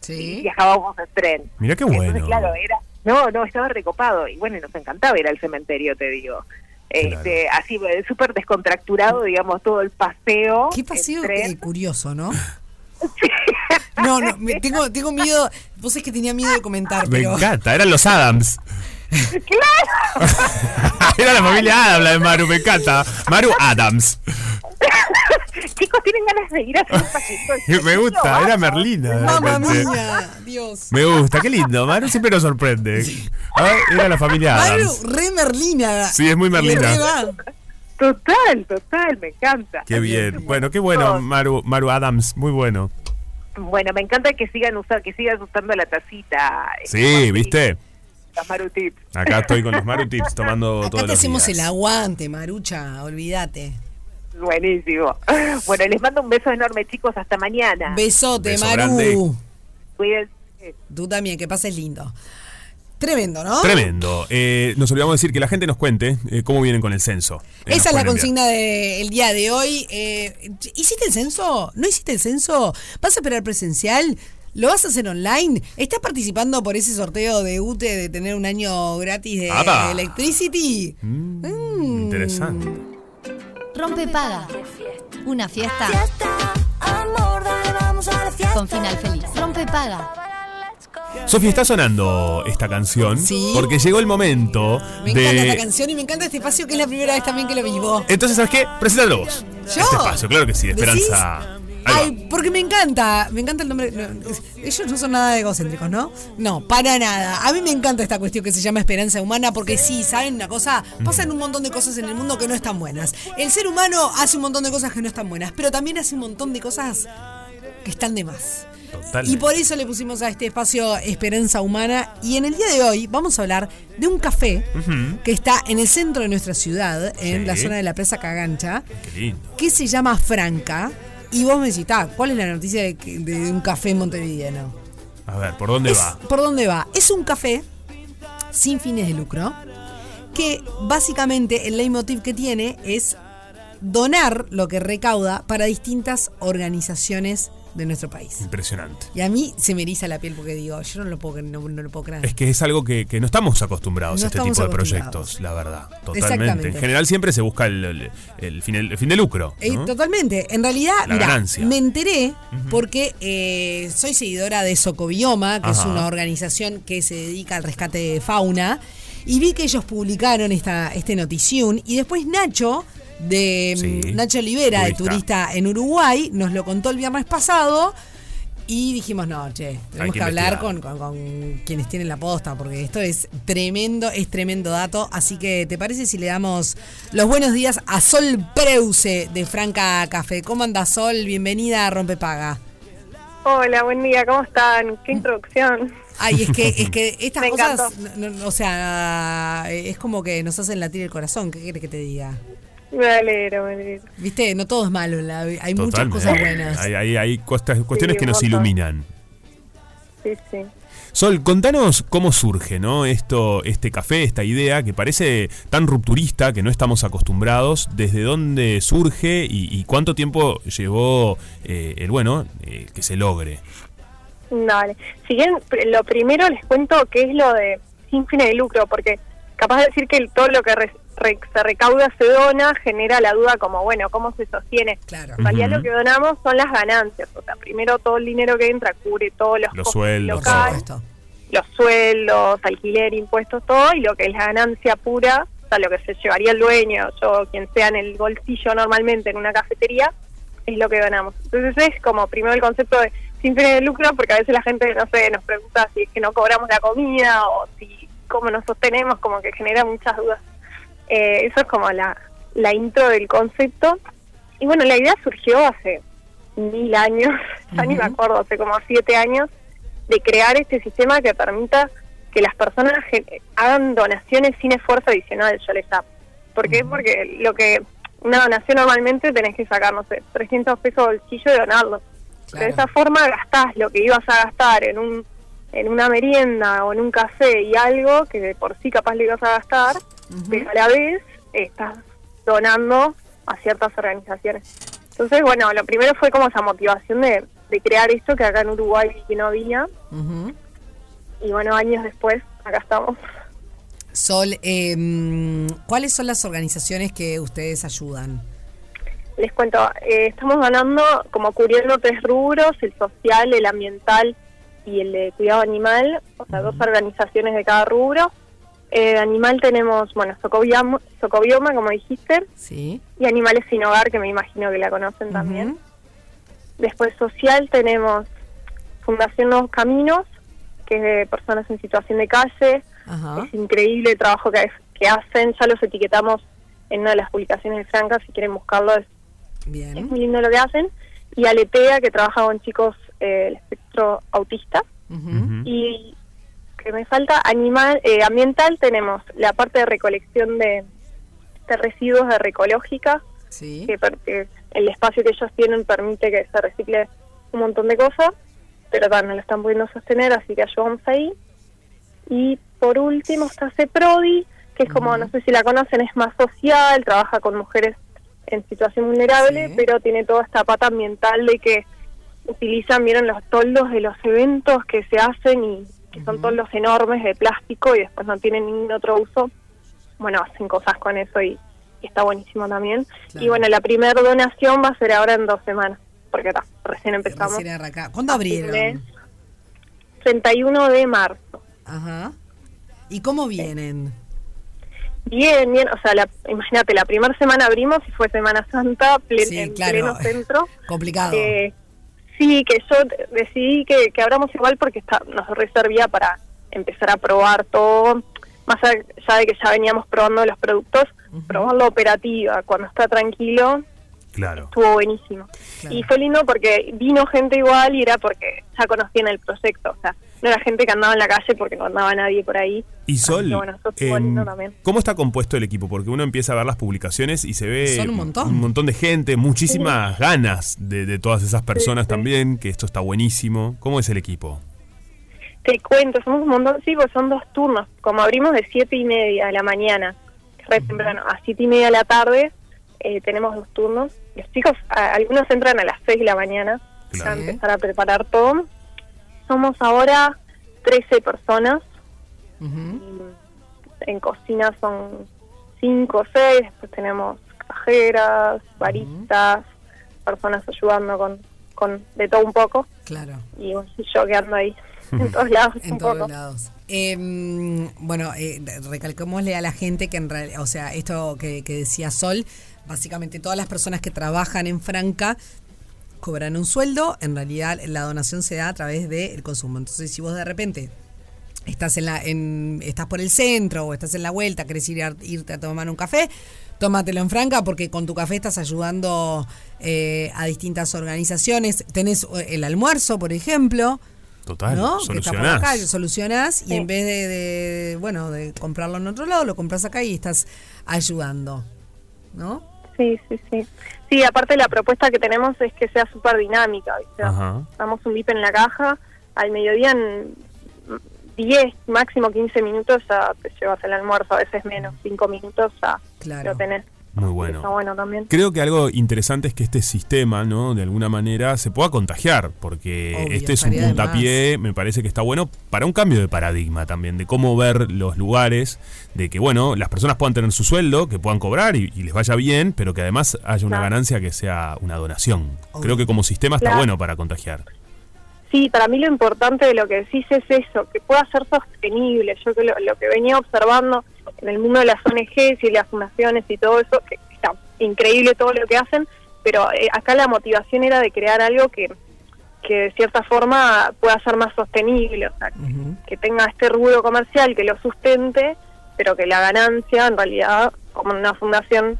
Sí. Viajábamos en tren. Mirá qué Entonces, bueno. claro, era. No, no, estaba recopado. Y bueno, y nos encantaba ir al cementerio, te digo. Este, así, eh, súper descontracturado, digamos, todo el paseo. Qué paseo eh, curioso, ¿no? No, no, me- tengo, tengo miedo. Vos es que tenía miedo de comentar, Me pero. encanta, eran los Adams. Era la familia Adams, la de Maru, me encanta. Maru Adams. Chicos, tienen ganas de ir a hacer un. Me gusta, era Merlina. Mamma mía, Dios. Me gusta, qué lindo. Maru siempre nos sorprende. A ver, era la familia Maru, Adams. re Merlina. Sí, es muy Merlina. Total, total, me encanta. Qué bien. Bueno, qué bueno, Maru, Maru Adams. Muy bueno. Bueno, me encanta que sigan usando, que sigas usando la tacita. Sí, ¿viste? Las Maru Tips. Acá estoy con los Maru Tips tomando Acá todos te los hacemos días. el aguante, Marucha, olvídate. Buenísimo. Bueno, les mando un beso enorme, chicos. Hasta mañana. Besote, Beso Maru. grande. Cuídense. Tú también, que pases lindo. Tremendo, ¿no? Tremendo. Eh, nos olvidamos de decir que la gente nos cuente eh, cómo vienen con el censo. Eh, Esa es la consigna del día de hoy. Eh, ¿Hiciste el censo? ¿No hiciste el censo? ¿Vas a esperar presencial? ¿Lo vas a hacer online? ¿Estás participando por ese sorteo de UTE de tener un año gratis de ¡Apa! Electricity? Mm, Interesante. Rompe paga. Una fiesta Amor, dale, vamos a la fiesta. con final feliz. Rompe paga. Sofía, está sonando esta canción Sí. porque llegó el momento Me de... encanta esta canción y me encanta este espacio que es la primera vez también que lo vivo. Entonces, ¿sabes qué? Preséntalo vos. ¿Yo? Este espacio, claro que sí. Esperanza. Ay, porque me encanta, me encanta el nombre. no, es- ellos no son nada egocéntricos, ¿no? No, para nada. A mí me encanta esta cuestión que se llama esperanza humana, porque sí, ¿saben una cosa? Pasan un montón de cosas en el mundo que no están buenas. El ser humano hace un montón de cosas que no están buenas, pero también hace un montón de cosas que están de más. Totalmente. Y por eso le pusimos a este espacio Esperanza Humana. Y en el día de hoy vamos a hablar de un café que está en el centro de nuestra ciudad, en Sí. la zona de la Presa Cagancha Qué lindo. que se llama Franca. Y vos me decís, "Ah, ¿cuál es la noticia de, un café montevideano? A ver, ¿por dónde Es- va? ¿Por dónde va? Es un café sin fines de lucro que básicamente el leitmotiv que tiene es donar lo que recauda para distintas organizaciones de nuestro país. Impresionante. Y a mí se me eriza la piel porque digo, yo no lo puedo, no, no lo puedo creer. Es que es algo que, que no estamos acostumbrados No a este tipo de proyectos, la verdad. Totalmente. En general siempre se busca el, el- el fin, el fin de lucro. Eh, totalmente. En realidad, mira, me enteré porque eh, soy seguidora de Socobioma, que es una organización que se dedica al rescate de fauna, y vi que ellos publicaron esta, este notición y después Nacho de Sí, mm, Nacho Olivera, de turista. en Uruguay, nos lo contó el viernes pasado. Y dijimos, no, che, tenemos que que, hablar con, con- con quienes tienen la posta, porque esto es tremendo, es tremendo dato. Así que, ¿te parece si le damos los buenos días a Sol Preuse de Franca Café? ¿Cómo anda Sol? Bienvenida a Rompepaga. Hola, buen día, ¿cómo están? Qué introducción. Ay, es que, es que estas Me cosas, encantó. no- no, o sea, es como que nos hacen latir el corazón. ¿Qué quieres que te diga? Me alegro, me alegro. Viste, no todo es malo, la hay muchas cosas buenas. Hay, hay- hay cuestas- cuestiones Sí, que nos montón. iluminan. Sí, sí. Sol, contanos cómo surge, ¿no? Esto, este café, esta idea que parece tan rupturista, que no estamos acostumbrados. ¿Desde dónde surge y, y cuánto tiempo llevó eh, el bueno eh, que se logre? Dale. Si bien lo primero les cuento qué es lo de sin fines de lucro, porque capaz de decir que todo lo que re- re- se recauda se dona genera la duda como, bueno, ¿cómo se sostiene? Claro. En realidad lo que donamos son las ganancias, o sea, primero todo el dinero que entra cubre todos los, Los costos sueldos, locales, los sueldos, alquiler, impuestos, todo, y lo que es la ganancia pura, o sea, lo que se llevaría el dueño, yo, quien sea en el bolsillo normalmente en una cafetería, es lo que donamos. Entonces es como primero el concepto de sin fines de lucro, porque a veces la gente, no sé, nos pregunta si es que no cobramos la comida o si cómo nos sostenemos, como que genera muchas dudas. Eh, eso es como la, la intro del concepto. Y bueno, la idea surgió hace mil años, ya ni me acuerdo, hace como siete años, de crear este sistema que permita que las personas hagan donaciones sin esfuerzo adicional, yo les llamo. ¿Por qué? Porque lo que una donación normalmente tenés que sacar, no sé, 300 pesos bolsillo y donarlos. De esa forma gastás lo que ibas a gastar en un en una merienda o en un café y algo que de por sí capaz le ibas a gastar, pero a la vez estás donando a ciertas organizaciones. Entonces, bueno, lo primero fue como esa motivación de, de crear esto que acá en Uruguay que no había. Ujú. Y bueno, años después, acá estamos. Sol, eh, ¿cuáles son las organizaciones que ustedes ayudan? Les cuento, eh, estamos ganando como cubriendo tres rubros, el social, el ambiental y el de cuidado animal, o sea, dos organizaciones de cada rubro. Eh, animal tenemos, bueno, Socobioma, Socobioma, como dijiste, Sí. y Animales sin Hogar, que me imagino que la conocen también. Después social tenemos Fundación Nuevos Caminos, que es de personas en situación de calle. Ajá. Es increíble el trabajo que, que hacen, ya los etiquetamos en una de las publicaciones de Franca, si quieren buscarlo, es, muy lindo lo que hacen. Y Aletea, que trabaja con chicos eh, del espectro autista. Y que me falta animal eh, ambiental, tenemos la parte de recolección de, de residuos de Recológica, Sí. que, que el espacio que ellos tienen permite que se recicle un montón de cosas, pero tal, no lo están pudiendo sostener, así que ayudamos ahí. Y por último está CEPRODI, que es como, no sé si la conocen, es más social, trabaja con mujeres en situación vulnerable, Sí. pero tiene toda esta pata ambiental de que utilizan, vieron los toldos de los eventos que se hacen y que son toldos enormes de plástico y después no tienen ningún otro uso. Bueno, hacen cosas con eso y, y está buenísimo también. Claro. Y bueno, la primera donación va a ser ahora en dos semanas, porque ta, recién empezamos. Recién arranca- ¿Cuándo abrieron? 31 de marzo. Ajá. ¿Y cómo vienen? Bien, bien, o sea, la, imagínate, la primera semana abrimos y fue Semana Santa, plen- Sí, en claro. pleno centro. Complicado. Eh, sí, que yo de- decidí que, que abramos igual porque está, nos reservía para empezar a probar todo, más allá de que ya veníamos probando los productos, probar la operativa, cuando está tranquilo, Claro. estuvo buenísimo. Claro. Y fue lindo porque vino gente igual y era porque ya conocían el proyecto, o sea, no era gente que andaba en la calle porque no andaba nadie por ahí. Y Sol, que bueno, también. ¿cómo está compuesto el equipo? Porque uno empieza a ver las publicaciones y se ve Son un montón. de gente, muchísimas ganas de, de todas esas personas sí. también, que esto está buenísimo. ¿Cómo es el equipo? Te cuento, somos un montón, sí, pues son dos turnos. Como abrimos de siete y media de la mañana, re temprano, a siete y media de la tarde, eh, tenemos dos turnos. Los chicos, a- algunos entran a las seis de la mañana Claro. a empezar a preparar todo. Somos ahora 13 personas. Y En cocina son cinco o seis. Después tenemos cajeras, baristas, personas ayudando con, con de todo un poco. Claro. Y yo que ando ahí en todos lados En un todos poco. lados. Em, bueno, eh, recalcémosle a la gente que en realidad, o sea, esto que, que decía Sol, básicamente todas las personas que trabajan en Franca cobran un sueldo, en realidad la donación se da a través del consumo. Entonces, si vos de repente estás en la en, estás por el centro o estás en la vuelta, querés ir a- irte a tomar un café, tómatelo en Franca porque con tu café estás ayudando eh, a distintas organizaciones. Tenés eh, el almuerzo, por ejemplo. Total, ¿no? Que está por solucionás. acá, solucionás y Sí. en vez de, de, bueno, de comprarlo en otro lado, lo compras acá y estás ayudando, ¿no? Sí, sí, sí. Sí, aparte la propuesta que tenemos es que sea súper dinámica. Damos un bip en la caja, al mediodía en 10, máximo 15 minutos ya te llevas el almuerzo, a veces menos, 5 minutos ya Claro. lo tenés. Muy Está bueno. también. Creo que algo interesante es que este sistema, ¿no? De alguna manera se pueda contagiar, porque Obvio, este es un puntapié, me parece que está bueno para un cambio de paradigma también, de cómo ver los lugares, de que, bueno, las personas puedan tener su sueldo, que puedan cobrar y, y les vaya bien, pero que además haya una Claro. ganancia que sea una donación. Obvio. Creo que como sistema está Claro. bueno para contagiar. Sí, para mí lo importante de lo que decís es eso, que pueda ser sostenible. Yo que lo, lo que venía observando en el mundo de las ONGs y las fundaciones y todo eso, que está increíble todo lo que hacen, pero eh, acá la motivación era de crear algo que, que de cierta forma pueda ser más sostenible, o sea, que tenga este rubro comercial que lo sustente, pero que la ganancia en realidad, como en una fundación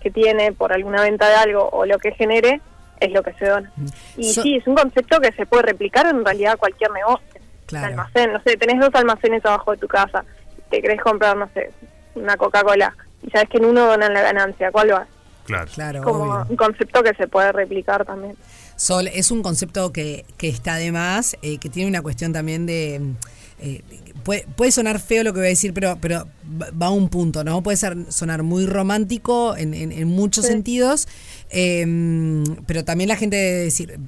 que tiene por alguna venta de algo o lo que genere, es lo que se dona. Y So- sí, es un concepto que se puede replicar en realidad a cualquier negocio. Claro. Almacén, no sé, tenés dos almacenes abajo de tu casa, te querés comprar, no sé, una Coca-Cola, y sabes que en uno donan la ganancia, ¿cuál vas? Claro. Claro, como obvio. un concepto que se puede replicar también. Sol, es un concepto que, que está de más, eh, que tiene una cuestión también de... eh, puede, puede sonar feo lo que voy a decir, pero, pero va va a un punto, ¿no? Puede ser, sonar muy romántico en, en- en muchos Sí. sentidos, eh, pero también la gente debe decir,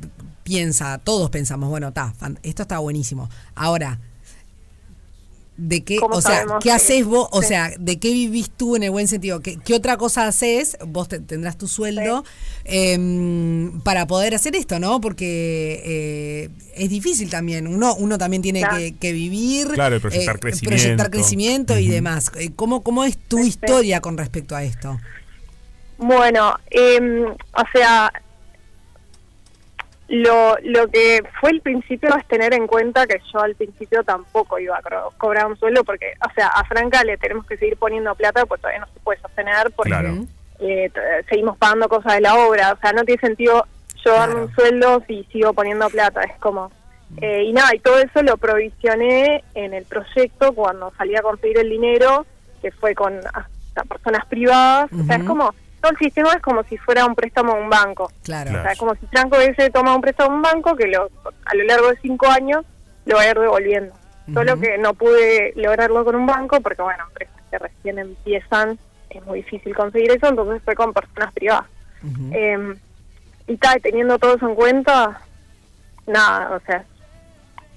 piensa, todos pensamos, bueno, está, esto está buenísimo. Ahora, ¿De qué, ¿Cómo o sea, qué que- haces vos? O sí. sea, ¿de qué vivís tú en el buen sentido? ¿Qué, qué otra cosa haces? Vos te- tendrás tu sueldo em, para poder hacer esto, ¿no? Porque eh, es difícil también. Uno, uno también tiene Claro. que, que vivir. Claro, y proyectar crecimiento. Proyectar crecimiento y demás. Eh, ¿Cómo, ¿Cómo es tu Sí, sí. historia con respecto a esto? Bueno, em, o sea, lo, lo que fue el principio es tener en cuenta que yo al principio tampoco iba a cobrar un sueldo porque, o sea, a Franca le tenemos que seguir poniendo plata pues todavía no se puede sostener porque Claro. eh, seguimos pagando cosas de la obra, o sea, no tiene sentido yo darme Claro. un sueldo si sigo poniendo plata, es como... eh, y nada, y todo eso lo provisioné en el proyecto cuando salí a conseguir el dinero, que fue con hasta personas privadas, o sea, es como, todo el sistema es como si fuera un préstamo a un banco. Claro. O sea, como si Franco hubiese tomado un préstamo a un banco que lo, a lo largo de cinco años lo va a ir devolviendo. Solo que no pude lograrlo con un banco porque, bueno, empresas que recién empiezan es muy difícil conseguir eso, entonces fue con personas privadas. Eh, y tal, teniendo todo eso en cuenta, nada, o sea,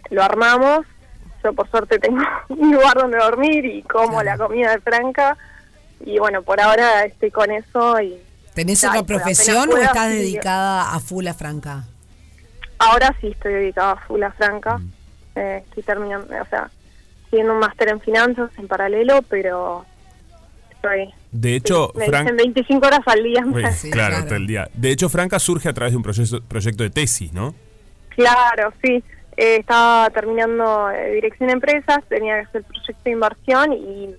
lo armamos. Yo por suerte tengo un lugar donde dormir y como Claro. la comida de Franca. Y bueno, por ahora estoy con eso y ¿Tenés otra profesión o estás sí. dedicada a full a Franca? ahora sí estoy dedicada a full a Franca. Mm. Eh, estoy terminando, o sea, haciendo un máster en finanzas en paralelo, pero estoy... De hecho, me Frank. dicen 25 horas al día. Uy, Sí, claro, claro. todo el día. De hecho, Franca surge a través de un proyecto, proyecto de tesis, ¿no? Claro, sí. Eh, estaba terminando eh, dirección de empresas, tenía que hacer proyecto de inversión y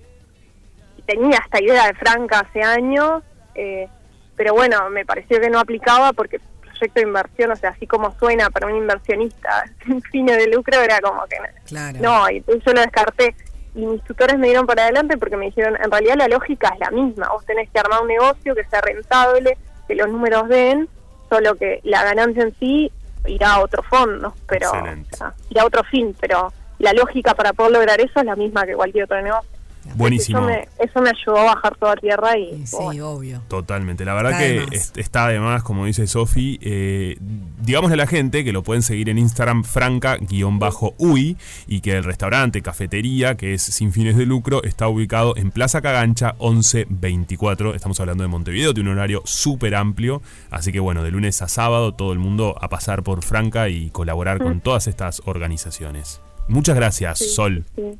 tenía esta idea de Franca hace años, eh, pero bueno, me pareció que no aplicaba porque proyecto de inversión, o sea, así como suena para un inversionista sin fines de lucro, era como que Claro. no, y entonces yo lo descarté. Y mis tutores me dieron para adelante porque me dijeron, en realidad la lógica es la misma, vos tenés que armar un negocio que sea rentable, que los números den, solo que la ganancia en sí irá a otro fondo, pero Excelente. o sea, irá a otro fin, pero la lógica para poder lograr eso es la misma que cualquier otro negocio. Buenísimo. Eso me, eso me ayudó a bajar toda tierra y, Sí, bueno, obvio. Totalmente. La verdad Está de que es- está además, como dice Sofi, eh, digámosle a la gente que lo pueden seguir en Instagram franca-ui y que el restaurante, cafetería, que es sin fines de lucro, está ubicado en Plaza Cagancha 1124. Estamos hablando de Montevideo, tiene un horario súper amplio. Así que bueno, de lunes a sábado todo el mundo a pasar por Franca y colaborar con todas estas organizaciones. Muchas gracias, Sí, Sol. sí.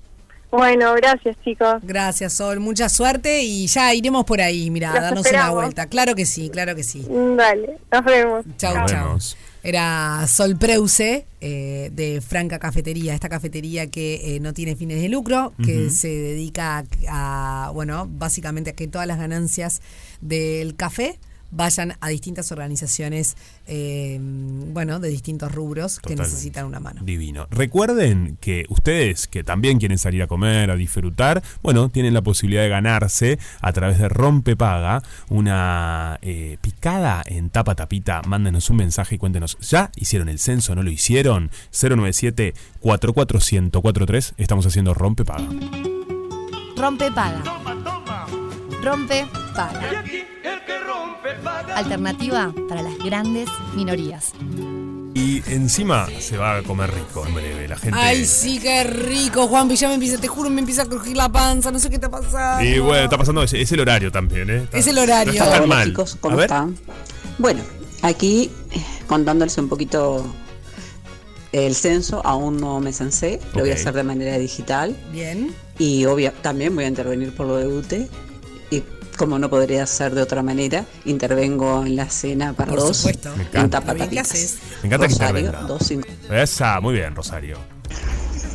Bueno, gracias chicos. Gracias, Sol. Mucha suerte y ya iremos por ahí, mira, darnos una vuelta. Claro que sí, claro que sí. Dale, nos vemos. Chau, chau. vemos. Era Sol Preuse eh, de Franca Cafetería, esta cafetería que eh, no tiene fines de lucro, que se dedica a, a, bueno, básicamente a que todas las ganancias del café vayan a distintas organizaciones, eh, bueno, de distintos rubros que necesitan una mano. Divino. Recuerden que ustedes que también quieren salir a comer, a disfrutar, bueno, tienen la posibilidad de ganarse a través de Rompepaga una eh, picada en tapa tapita. Mándenos un mensaje y cuéntenos, ¿ya hicieron el censo? ¿No lo hicieron? 097 44143 Estamos haciendo Rompepaga. Rompe paga. Rompe paga. Alternativa para las grandes minorías. Y encima se va a comer rico en breve. La gente. Ay, sí, qué rico, Juan. Ya me empieza, te juro, me empieza a crujir la panza, no sé qué está pasando. Y bueno, está pasando, es, es el horario también, ¿eh? Está- Es el horario. No está tan Hola mal. chicos, ¿cómo están? Bueno, aquí eh, contándoles un poquito el censo, aún no me censé, lo voy a hacer de manera digital Bien. y obvia, también voy a intervenir por lo de UTE y como no podría ser de otra manera, intervengo en la cena para Por dos supuesto. Me encanta. en que. Me encanta que Rosario, intervenga. 250. Esa, muy bien, Rosario.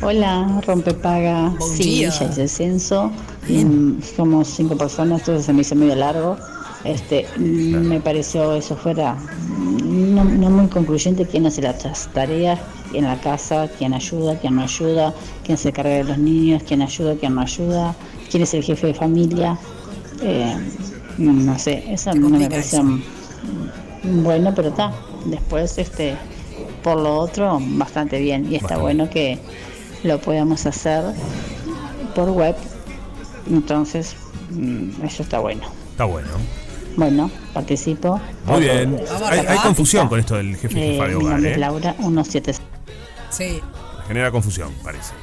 Hola, rompepaga. Buen Sí, ya hice el censo. Mm, Somos cinco personas, entonces se me hizo medio largo. Este, me pareció eso fuera mm, no, no muy concluyente quién hace las tareas en la casa, quién ayuda, quién no ayuda, quién se carga de los niños, quién ayuda, quién no ayuda, quién es el jefe de familia. Eh, No sé, eso no me pareció bueno, pero está. Después, este, por lo otro, bastante bien. Y está bueno que lo podamos hacer por web. Entonces, mm, eso está bueno. Está bueno. Bueno, participo. Muy bien. Hay, hay confusión con esto del jefe Eh, jefa de mi hogar, es ¿eh? Laura, 176. Sí. Genera confusión, parece.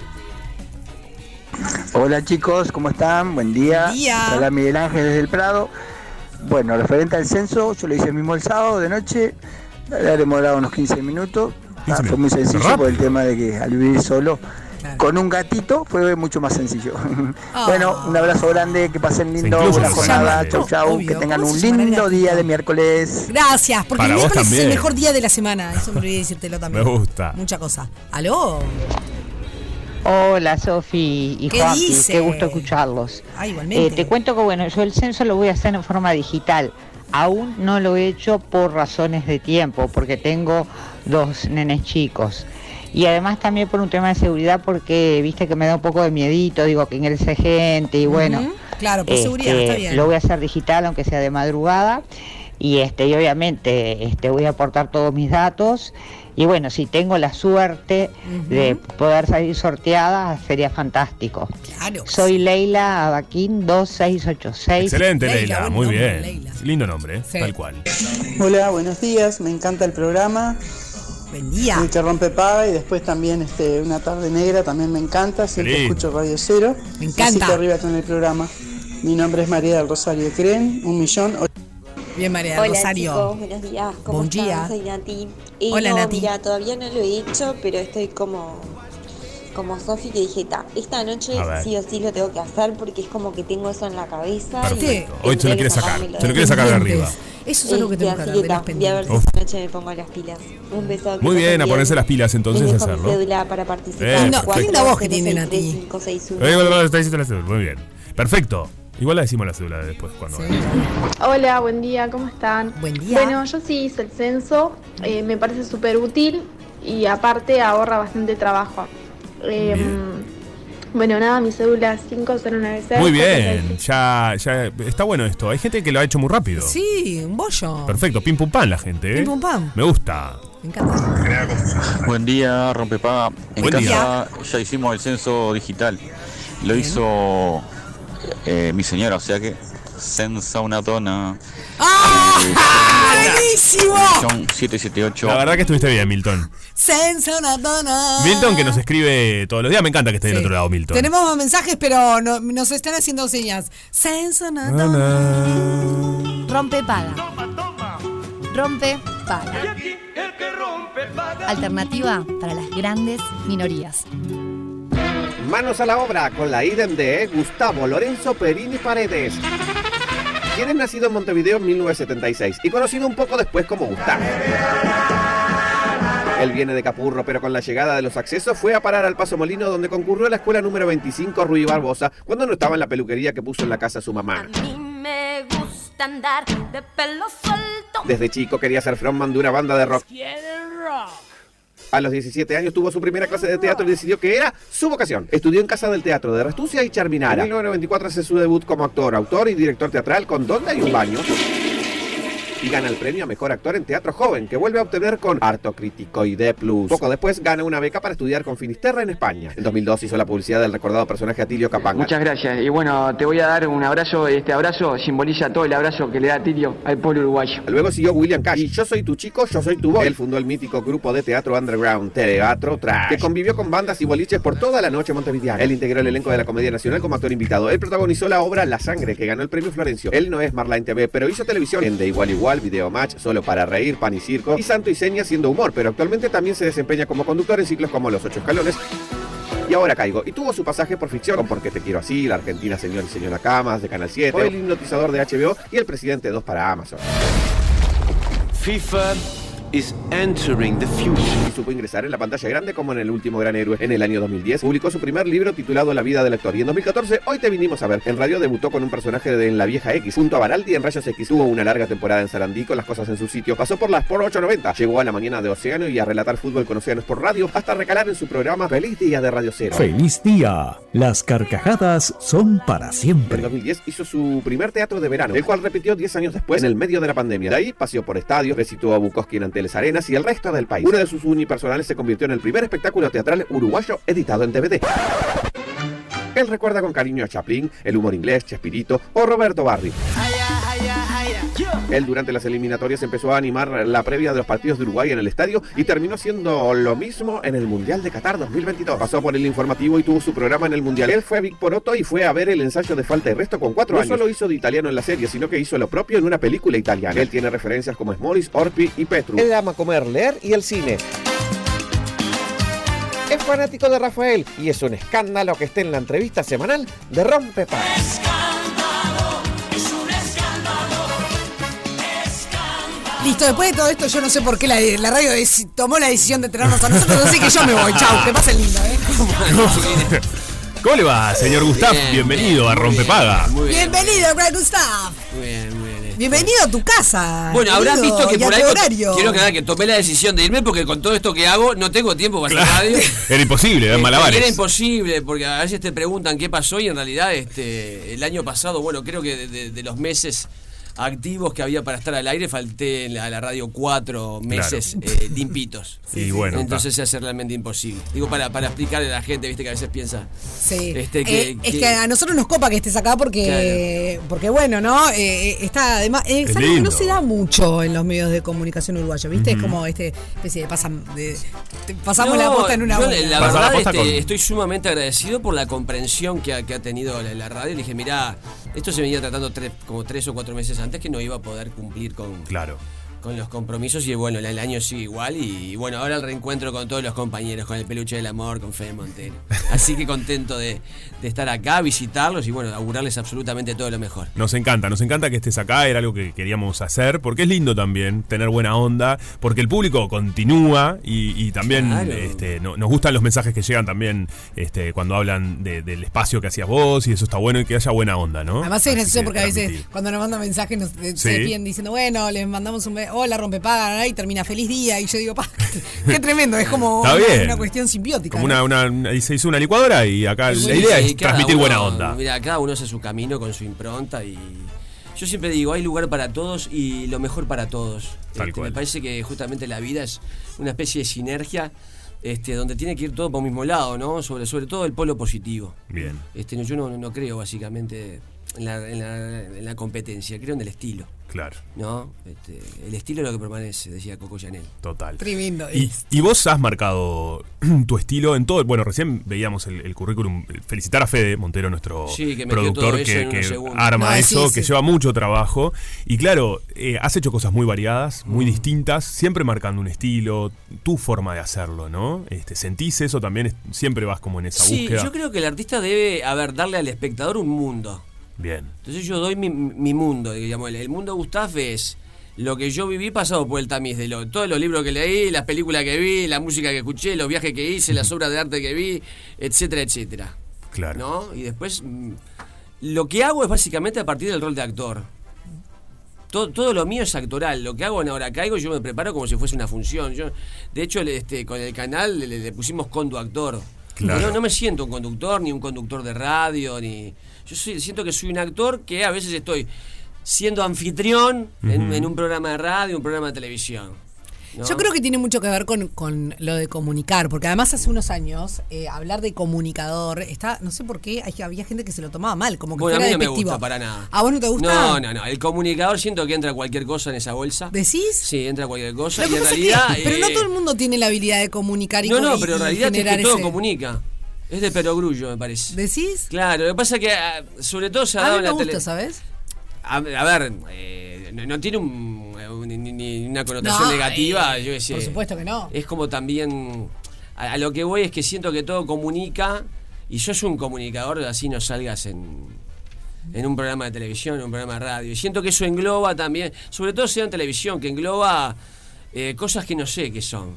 Hola chicos, ¿cómo están? Buen día. Buen día. Hola Miguel Ángel desde el Prado. Bueno, referente al censo, yo lo hice mismo el sábado de noche. Ha demorado unos 15 minutos. 15 Ah, fue muy sencillo Rápido. por el tema de que al vivir solo Claro. con un gatito fue mucho más sencillo. Ah. Bueno, un abrazo grande, que pasen lindo, buena jornada, animales. chau chau, Obvio. que tengan ¿Cómo un el lindo día de miércoles. Gracias, porque Para el vos miércoles es el mejor día de la semana. Eso me olvidé decírtelo también. Me gusta. Mucha cosa. ¿Aló? Hola Sofi y ¿Qué Juanpi, dice? qué gusto escucharlos. Ah, igualmente. Eh, te cuento que bueno, yo el censo lo voy a hacer en forma digital. Aún no lo he hecho por razones de tiempo, porque tengo dos nenes chicos. Y además también por un tema de seguridad, porque viste que me da un poco de miedito, digo que ingrese gente y bueno. Ujú. Claro, por este, seguridad, está bien. Lo voy a hacer digital, aunque sea de madrugada. Y este, y obviamente este, voy a aportar todos mis datos. Y bueno, si tengo la suerte de poder salir sorteada, sería fantástico. Claro. Soy Leila Abaquín 2686. Excelente, Leila, Muy nombre, bien. Leila. Lindo nombre, ¿eh? Sí. tal cual. Hola, buenos días, me encanta el programa, Buen día. el que rompe paga y después también este, una tarde negra también me encanta, siempre escucho Radio Cero. Me encanta. Así que arriba con el programa. Mi nombre es María del Rosario Cren, un millón. Bien, María Hola Rosario. chicos, buenos días. ¿Cómo Buen están? día. Soy Nati. Y Hola, no, Nati. mira, todavía no lo he hecho, pero estoy como como Sofi que dije, "Ta, esta noche A sí o sí lo tengo que hacer porque es como que tengo eso en la cabeza. Perfecto. y Hoy se lo quiere sacar. Se lo de quiere sacar de arriba. Eso es algo que Este, tengo que ta, voy a ver si esta noche me pongo las pilas. Un beso. Muy bien, a ponerse las pilas entonces a hacerlo. cédula para participar. Eh, No, qué linda voz que tiene Nati. 3561. Eh, bueno, bueno, está diciendo la cédula. Muy bien. Perfecto. Igual la decimos la cédula después cuando Sí. Hola, buen día, ¿cómo están? Buen día. Bueno, yo sí hice el censo, eh, me parece súper útil y aparte ahorra bastante trabajo. Eh, bueno, nada, mi cédula es 509 Muy bien. Ya, ya está bueno esto. Hay gente que lo ha hecho muy rápido. Sí, un bollo. Perfecto. Pim pum pan la gente, ¿eh? Pim, pum, pam. Me gusta. Me encanta. Buen día, Rompepaga. En Buen casa ya hicimos el censo digital. Lo hizo eh, mi señora, o sea que censa una dona. ¡Ah! ¡Buenísimo! Son 778. La verdad que estuviste bien, Milton. Sensonatona. Milton que nos escribe todos los días. Me encanta que esté del otro lado, Milton. Tenemos más mensajes, pero no- nos están haciendo señas. Sensonatona. Rompe paga. Rompe paga. Alternativa para las grandes minorías. Manos a la obra con la IDEM de Gustavo Lorenzo Perini Paredes. Quien es nacido en Montevideo en 1976 y conocido un poco después como Gustavo. Él viene de Capurro, pero con la llegada de los accesos fue a parar al Paso Molino, donde concurrió a la escuela número 25 Ruy Barbosa, cuando no estaba en la peluquería que puso en la casa su mamá. Me gusta andar de pelo suelto. Desde chico quería ser frontman de una banda de rock. A los 17 años tuvo su primera clase de teatro y decidió que era su vocación. Estudió en Casa del Teatro de Restucia y Charminara. En 1994 hace su debut como actor, autor y director teatral con Donde hay un baño. Y gana el premio a Mejor Actor en Teatro Joven, que vuelve a obtener con Harto Crítico y D+. Poco después gana una beca para estudiar con Finisterra en España. En 2002 hizo la publicidad del recordado personaje Atilio Capanga. Muchas gracias. Y bueno, te voy a dar un abrazo. Este abrazo simboliza todo el abrazo que le da Tilio al pueblo uruguayo. Luego siguió William Cash. Y Yo soy tu chico, yo soy tu voz. Él fundó el mítico grupo de teatro underground, Teatro Trash, que convivió con bandas y boliches por toda la noche montevideana. Él integró el elenco de la Comedia Nacional como actor invitado. Él protagonizó la obra La Sangre, que ganó el premio Florencio. Él no es Marline TV, pero hizo televisión en De Igual Igual, Video Match, Solo para Reír, Pan y Circo, y Santo y Seña haciendo humor, pero actualmente también se desempeña como conductor en ciclos como Los Ocho Escalones, y ahora caigo. Y tuvo su pasaje por ficción con Porque te quiero así, La Argentina Señor y Señora Camas de Canal 7, fue el hipnotizador de HBO y el presidente de dos para Amazon. FIFA is entering the future. Y supo ingresar en la pantalla grande como en el último gran héroe. En el año 2010 publicó su primer libro titulado La vida del actor. Y en 2014, hoy te vinimos a ver. En radio debutó con un personaje de En la vieja X. Junto a Baraldi en Rayos X. Tuvo una larga temporada en Sarandí con las cosas en su sitio. Pasó por las por 890. Llegó a la mañana de Océano y a relatar fútbol con Océanos por radio. Hasta recalar en su programa Feliz Día de Radio Cero. Feliz día. Las carcajadas son para En siempre. 2010 hizo su primer teatro de verano, el cual repitió 10 años después en el medio de la pandemia. De ahí paseó por estadios, recitó a Bukowski en Anteles Arenas y el resto del país. Uno de sus unipersonales se convirtió en el primer espectáculo teatral uruguayo editado en DVD. Él recuerda con cariño a Chaplin, el humor inglés, Chespirito o Roberto Barri. Él durante las eliminatorias empezó a animar la previa de los partidos de Uruguay en el estadio y terminó siendo lo mismo en el Mundial de Qatar 2022. Pasó por el informativo y tuvo su programa en el Mundial. Él fue a Vic Poroto y fue a ver el ensayo de falta de resto con cuatro años. No solo hizo de italiano en la serie, sino que hizo lo propio en una película italiana. Él tiene referencias como Smoris, Orpi y Petru. Él ama comer, leer y el cine. Es fanático de Rafael y es un escándalo que esté en la entrevista semanal de Rompe Listo, después de todo esto, yo no sé por qué la, la radio tomó la decisión de tenernos a nosotros, así que yo me voy. Chau, que pasen lindo, ¿eh? ¿Cómo le va, señor Gustav? Bien, Bienvenido a Rompepaga. Muy bien. Bienvenido, Brad Gustav. Muy bien, muy bien. Bienvenido a tu casa. Bueno, habrán querido, visto que y a por ahí tu horario. quiero aclarar que tomé la decisión de irme porque con todo esto que hago no tengo tiempo para hacer radio. Era imposible, eran malabares. Era imposible, porque a veces te preguntan qué pasó y en realidad este el año pasado, bueno, creo que de, de- de los meses activos que había para estar al aire, falté en la- a la radio cuatro meses eh, limpitos. Y bueno, Entonces se hace realmente imposible. Digo, para, para explicarle a la gente, viste que a veces piensa... Sí. Este, que- Eh, es que- que a nosotros nos copa que estés acá porque, porque bueno, ¿no? Eh, está además, es, algo que no se da mucho en los medios de comunicación uruguayos, ¿viste? Es como este especie de, pasam- de- te pasamos No, la posta en una yo, hora. La verdad, este, con- estoy sumamente agradecido por la comprensión que ha, que ha tenido la, la radio. Le dije, mirá, esto se venía tratando tres, como tres o cuatro meses antes que no iba a poder cumplir con, Claro. Con los compromisos. Y bueno, el, año sigue igual. Y, bueno, ahora el reencuentro con todos los compañeros, con el peluche del amor, con Fede Montero. Así que contento de, de estar acá, visitarlos y bueno, augurarles absolutamente todo lo mejor. Nos encanta, nos encanta que estés acá, era algo que queríamos hacer, porque es lindo también tener buena onda, porque el público continúa y, y también Claro. este, no- nos gustan los mensajes que llegan también este, cuando hablan de- del espacio que hacías vos y eso está bueno y que haya buena onda, ¿no? Además es gracioso que porque a veces cuando nos mandan mensajes nos eh, Sí. se diciendo, bueno, les mandamos un hola rompepaga y termina feliz día y yo digo, pa, qué tremendo, es como una, cuestión simbiótica. Como ¿no? una, se hizo una licuadora y acá Sí, la idea sí, es transmitir uno- buena onda. Mira, cada uno hace su camino con su impronta y yo siempre digo, hay lugar para todos y lo mejor para todos. Tal Este, cual. Me parece que justamente la vida es una especie de sinergia este, donde tiene que ir todo por un mismo lado, ¿no? Sobre, sobre todo el polo positivo. Bien. Este, no- yo no, no creo básicamente en la, en la- en la competencia, creo en el estilo. Claro, ¿no? Este, el estilo es lo que permanece, decía Coco Chanel. total. Tremendo. Y, vos has marcado tu estilo en todo. Bueno, recién veíamos el, el currículum. Felicitar a Fede Montero, nuestro Sí, que productor que, arma No, sí, eso, sí. que lleva mucho trabajo. Y claro, eh, has hecho cosas muy variadas, Mm. muy distintas, siempre marcando un estilo, tu forma de hacerlo, ¿no? Este, ¿Sentís eso también? Siempre vas como en esa Sí, búsqueda. yo creo que el artista debe, a ver, darle al espectador un mundo. Bien. Entonces yo doy mi, mi mundo, digamos, el, el mundo de Gustaf es lo que yo viví pasado por el tamiz de lo, todos los libros que leí, las películas que vi, la música que escuché, los viajes que hice, las obras de arte que vi, etcétera, etcétera. Claro. ¿No? Y después mm, lo que hago es básicamente a partir del rol de actor. Todo, todo lo mío es actoral. Lo que hago en Ahora Caigo, yo me preparo como si fuese una función. Yo, de hecho, este, con el canal le, le pusimos conductor. Claro. No, no me siento un conductor, ni un conductor de radio, ni. Yo soy- siento que soy un actor que a veces estoy siendo anfitrión en, un programa de radio, un programa de televisión. ¿no? Yo creo que tiene mucho que ver con, con lo de comunicar, porque además hace unos años eh, hablar de comunicador está, no sé por qué, hay- había gente que se lo tomaba mal, como que Bueno, a fuera mí no me gusta para nada. ¿A vos no te gusta? No, no, no. El comunicador siento que entra cualquier cosa en esa bolsa. ¿Decís? Sí, entra cualquier cosa. Lo y en pasa es que- realidad. pero no eh, todo el mundo tiene la habilidad de comunicar y No, no, pero en realidad es que generar todo ese- comunica. Es de perogrullo, me parece. ¿Decís? Claro, lo que pasa es que, ah, sobre todo se ha A dado mí en me la gusta, tele. ¿sabes? A, a ver, eh, no, no tiene un- un- ni, una connotación No, negativa. eh, yo sé. por supuesto que no. Es como también. A, a lo que voy es que siento que todo comunica. Y sos un comunicador, así no salgas en, en un programa de televisión, en un programa de radio. Y siento que eso engloba también, sobre todo sea en televisión, que engloba eh, cosas que no sé qué son.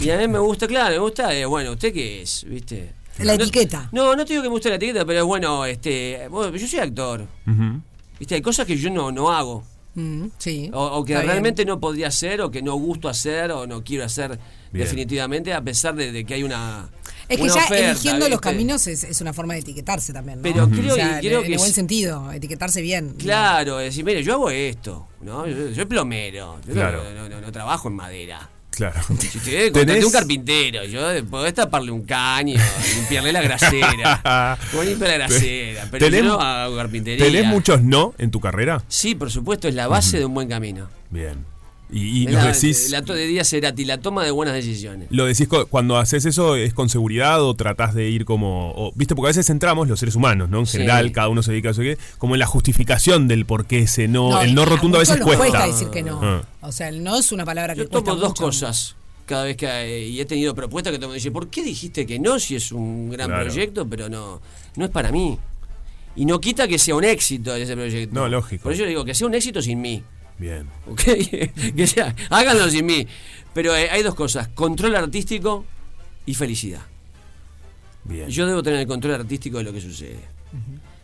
Y a mí me gusta, claro, me gusta, bueno, ¿usted qué es? ¿Viste? La No- etiqueta. No, no te digo que me guste la etiqueta, pero es bueno, este, bueno, yo soy actor. Ujú. ¿Viste? Hay cosas que yo no, no hago. Mm, sí. O, o que bien. realmente no podría hacer, o que no gusto hacer, o no quiero hacer Bien. definitivamente, a pesar de, de que hay una. Es que una ya oferta, eligiendo los caminos es, es una forma de etiquetarse también, ¿no? Pero creo O sea, que- creo en, que en buen es- sentido, etiquetarse bien. Claro, decir, mire, yo hago esto, ¿no? Yo, yo soy plomero, yo Claro. no, no- no- no trabajo en madera. Claro. Si te contraté ¿Tenés- un carpintero, yo podés taparle un caño, limpiarle la grasera. Limpiar la grasera, pero ¿Tenés- yo no hago carpintería. ¿Tenés muchos no en tu carrera? Sí, por supuesto, es la base de un buen camino. Bien. Y, y la, decís. la to- de día Cerati, la toma de buenas decisiones. Lo decís cuando haces eso, ¿es con seguridad o tratás de ir como.? o- Viste, porque a veces entramos los seres humanos, ¿no? En Sí. general, cada uno se dedica a eso que. Como en la justificación del por qué ese no. No, el no rotundo a veces nos cuesta. decir que no. Ah. O sea, el no es una palabra que Yo cuesta tomo dos mucho. cosas cada vez que eh, y he tenido propuestas que mundo dice, ¿por qué dijiste que no si es un gran Claro. proyecto, pero no no es para mí? Y no quita que sea un éxito ese proyecto. No, lógico. Por eso le digo que sea un éxito sin mí. Bien. ¿ok? que sea, háganlo sin mí. Pero eh, hay dos cosas, control artístico y felicidad. Bien. Yo debo tener el control artístico de lo que sucede.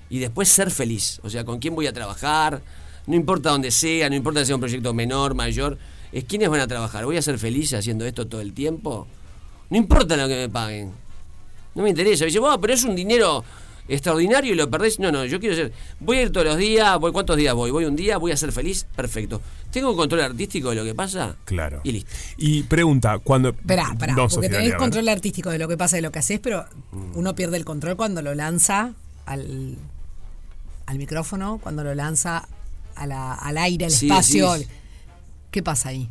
Y después ser feliz. O sea, con quién voy a trabajar, no importa dónde sea, no importa si sea un proyecto menor, mayor, es quiénes van a trabajar. ¿Voy a ser feliz haciendo esto todo el tiempo? No importa lo que me paguen. No me interesa. Dice, "Bueno, pero es un dinero extraordinario y lo perdés. No, no, yo quiero ser. Voy a ir todos los días, voy, ¿cuántos días voy? Voy un día, voy a ser feliz, perfecto. ¿Tengo control artístico de lo que pasa? Claro. Y listo. Y pregunta, cuando. Esperá, esperá, No, porque Sofía, tenés control artístico de lo que pasa y de lo que haces, pero uno pierde el control cuando lo lanza al, al micrófono, cuando lo lanza a la- al aire, al Sí, espacio. ¿Qué pasa ahí?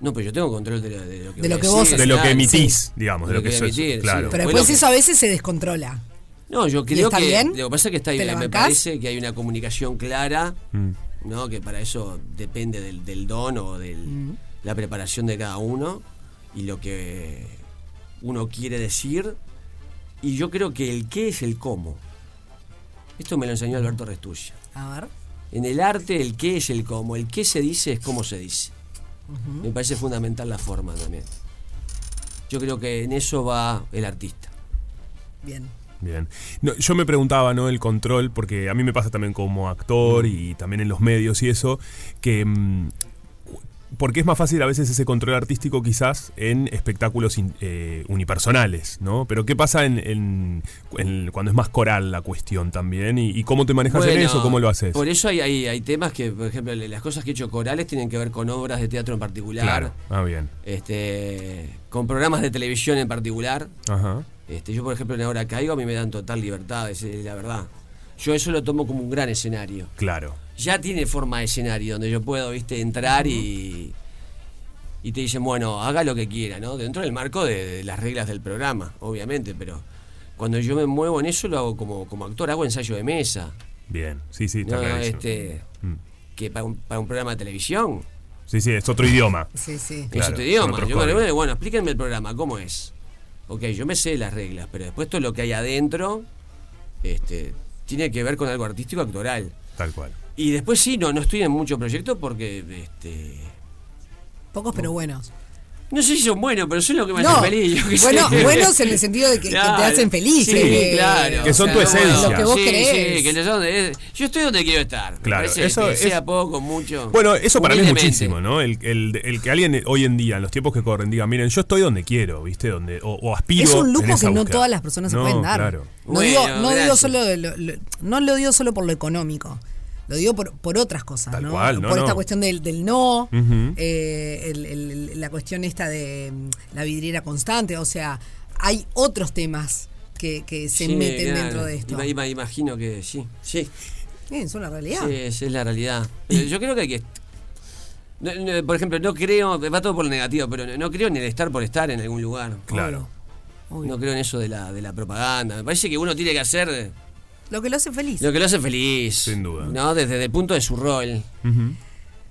No, pero yo tengo control de lo, de lo que, De lo que vos De lo que emitís, digamos, de lo que emitir, claro. Pero después que- eso a veces se descontrola. No, yo ¿Y creo está que bien? lo que pasa es que está ¿Te la me bancás? parece que hay una comunicación clara, Mm. ¿no? Que para eso depende del, del don o de Mm. la preparación de cada uno y lo que uno quiere decir. Y yo creo que el qué es el cómo. Esto me lo enseñó Alberto Restuccia. A ver. En el arte el qué es el cómo, el qué se dice es cómo se dice. Me parece fundamental la forma también. Yo creo que en eso va el artista. Bien. Bien. No, yo me preguntaba, ¿no? El control, porque a mí me pasa también como actor y también en los medios y eso, que. mm, porque es más fácil a veces ese control artístico quizás en espectáculos in- eh, unipersonales, ¿no? Pero ¿qué pasa en, en- en- cuando es más coral la cuestión también? ¿Y, y cómo te manejas en eso? ¿Cómo lo haces? Por eso hay, hay, hay temas que, por ejemplo, las cosas que he hecho corales tienen que ver con obras de teatro en particular, Claro. Ah, bien. este, con programas de televisión en particular. Ajá. Este, yo, por ejemplo, en Ahora Caigo a mí me dan total libertad, es la verdad. Yo eso lo tomo como un gran escenario. Claro. Ya tiene forma de escenario donde yo puedo, viste, entrar y, y te dicen, bueno, haga lo que quiera, ¿no? Dentro del marco de, de las reglas del programa, obviamente, pero cuando yo me muevo en eso lo hago como, como actor, hago ensayo de mesa. Bien. Sí, sí, está No, este, Mm. que para un, para un programa de televisión Sí, sí, es otro idioma. Sí, sí. es Claro, otro idioma. Yo me bueno, explíquenme el programa, ¿cómo es? Ok, yo me sé las reglas, pero después todo lo que hay adentro este, tiene que ver con algo artístico actoral. Tal cual. Y después sí, no, no estoy en muchos proyectos porque este, Pocos pero buenos. No sé si son buenos, pero son los que me No, hacen feliz. yo qué sé. bueno, buenos en el sentido de que, que te hacen feliz. Sí, que- claro. Que son O tu sea, esencia. Lo que vos sí, crees. sí, que donde- yo estoy donde quiero estar. Claro, parece eso que es- sea poco, mucho. Bueno, eso para mí es muchísimo, ¿no? El, el- el que alguien hoy en día, en los tiempos que corren, diga, miren, yo estoy donde quiero, ¿viste? Donde, o, o aspiro. Es un lujo que no todas las personas se No, pueden dar. Claro. No, Bueno, digo, no, digo solo de lo- lo- no lo digo solo por lo económico. Lo digo por, por otras cosas, Tal ¿no? cual, no, por esta cuestión del, del no, eh, el- el- la cuestión esta de mm, la vidriera constante, o sea, hay otros temas que, que se Sí, meten claro. dentro de esto. Ima- ima- imagino que sí. Sí, es una realidad. sí, esa es la realidad. Pero Yo creo que hay que. no- no, por ejemplo, no creo, va todo por lo negativo, pero no, no creo en el estar por estar en algún lugar. Claro. No creo en eso de la, de la propaganda. Me parece que uno tiene que hacer Lo que lo hace feliz. lo que lo hace feliz. Sin duda. ¿no? Desde el punto de su rol. Ujú.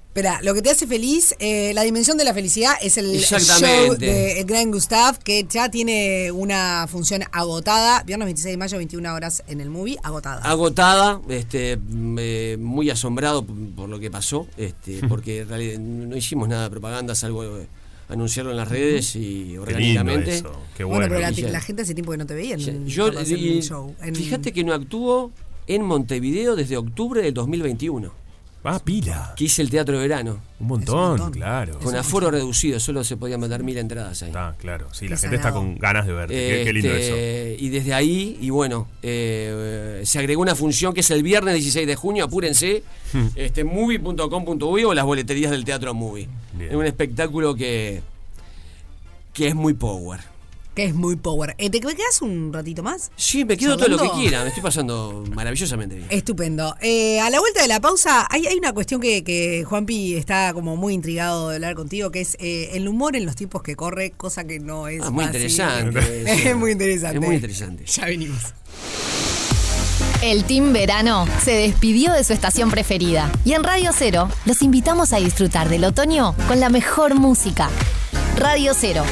Espera, lo que te hace feliz, eh, la dimensión de la felicidad es el Exactamente. show de Gran Gustav, que ya tiene una función agotada. Viernes 26 de mayo, 21 horas en el movie, agotada. agotada, este, mm, eh, muy asombrado por lo que pasó, este, porque en realidad no hicimos nada de propaganda, salvo eh, anunciarlo en las redes y orgánicamente. eso, qué bueno, pero la, la gente hace tiempo que no te veía en, Yo, en y- el show. En- fíjate que no actuó en Montevideo desde octubre del 2021. Ah, pila. Que hice el teatro de verano. Un montón, claro. Con aforo reducido, solo se podían meter mil entradas ahí. Ah, claro. Sí, la Qué gente está con ganas de verte. Qué, qué lindo Este, eso. Y desde ahí, y bueno, eh, se agregó una función que es el viernes 16 de junio, apúrense, este, movie.com.uy o las boleterías del Teatro Movie. Bien. Es un espectáculo que, que es muy power. Que es muy power. Eh, ¿Te quedas un ratito más? Sí, me quedo todo lo que quiera, me estoy pasando maravillosamente bien. Estupendo. Eh, a la vuelta de la pausa, hay, hay una cuestión que, que Juanpi está como muy intrigado de hablar contigo, que es eh, el humor en los tiempos que corre, cosa que no es Ah, muy fácil. interesante. es muy interesante. Es muy interesante. Ya venimos. El Team Verano se despidió de su estación preferida y en Radio Cero los invitamos a disfrutar del otoño con la mejor música. Radio Cero,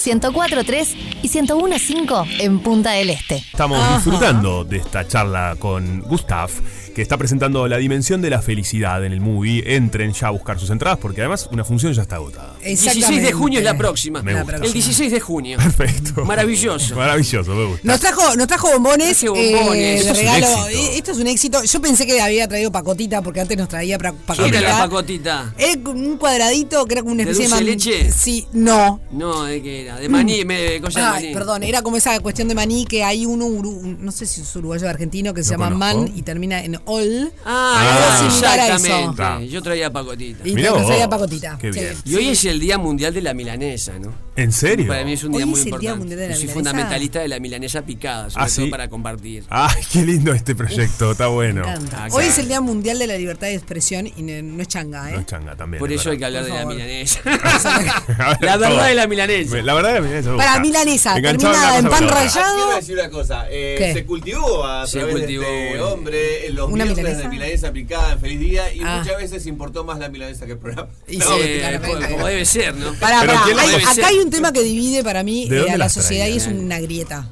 104.3 y 101.5 en Punta del Este. Estamos disfrutando de esta charla con Gustav, que está presentando la dimensión de la felicidad en el movie. Entren ya a buscar sus entradas, porque además una función ya está agotada. 16 de junio es la próxima. Me gusta. El 16 de junio. Perfecto. Maravilloso. Maravilloso, me gusta. Nos trajo, nos trajo bombones, eh, de Esto es un regalo. éxito. Eh, Esto es un éxito. Yo pensé que había traído pacotita, porque antes nos traía pra- ¿Qué era la pacotita. pacotita? Era como un cuadradito que era como una ¿De especie de de leche? Sí, no. No, ¿de qué era? De maní, me, de Ay, maní. perdón, era como esa cuestión de maní que hay uno, uru- un- no sé si es uruguayo o argentino, que se No llama conozco. Man y termina en Ol. Ah, Algo similar a eso. exactamente. Ah. Yo traía pacotita. Y Mirá nos traía vos. pacotita. Qué Sí. bien. Y hoy es el Día Mundial de la Milanesa, ¿no? ¿En serio? Para mí es un día Hoy muy es el Día importante. Mundial de la Yo soy fundamentalista de la milanesa picada, sobre Ah, todo ¿sí? para compartir. Ay, qué lindo este proyecto, está bueno. Me encanta. Ah, Hoy es el Día Mundial de la Libertad de Expresión y no, es changa, ¿eh? No es changa también. Por es eso hay que hablar Por de la milanesa. la la verdad de la milanesa. La verdad la Para milanesa, Enganchaba terminada en pan la rallado. Quiero decir una cosa, eh, ¿Qué? se cultivó a Se través cultivó, de este bueno. hombre en los ¿Una milanesa? de milanesa picada en Feliz Día y Ah. muchas veces importó más la milanesa que el programa. Y No. Eh, claramente. como debe ser, ¿no? Pará, pará, ¿quién la hay- debe acá ser? hay un tema que divide para mí ¿De eh, a la sociedad y es una grieta.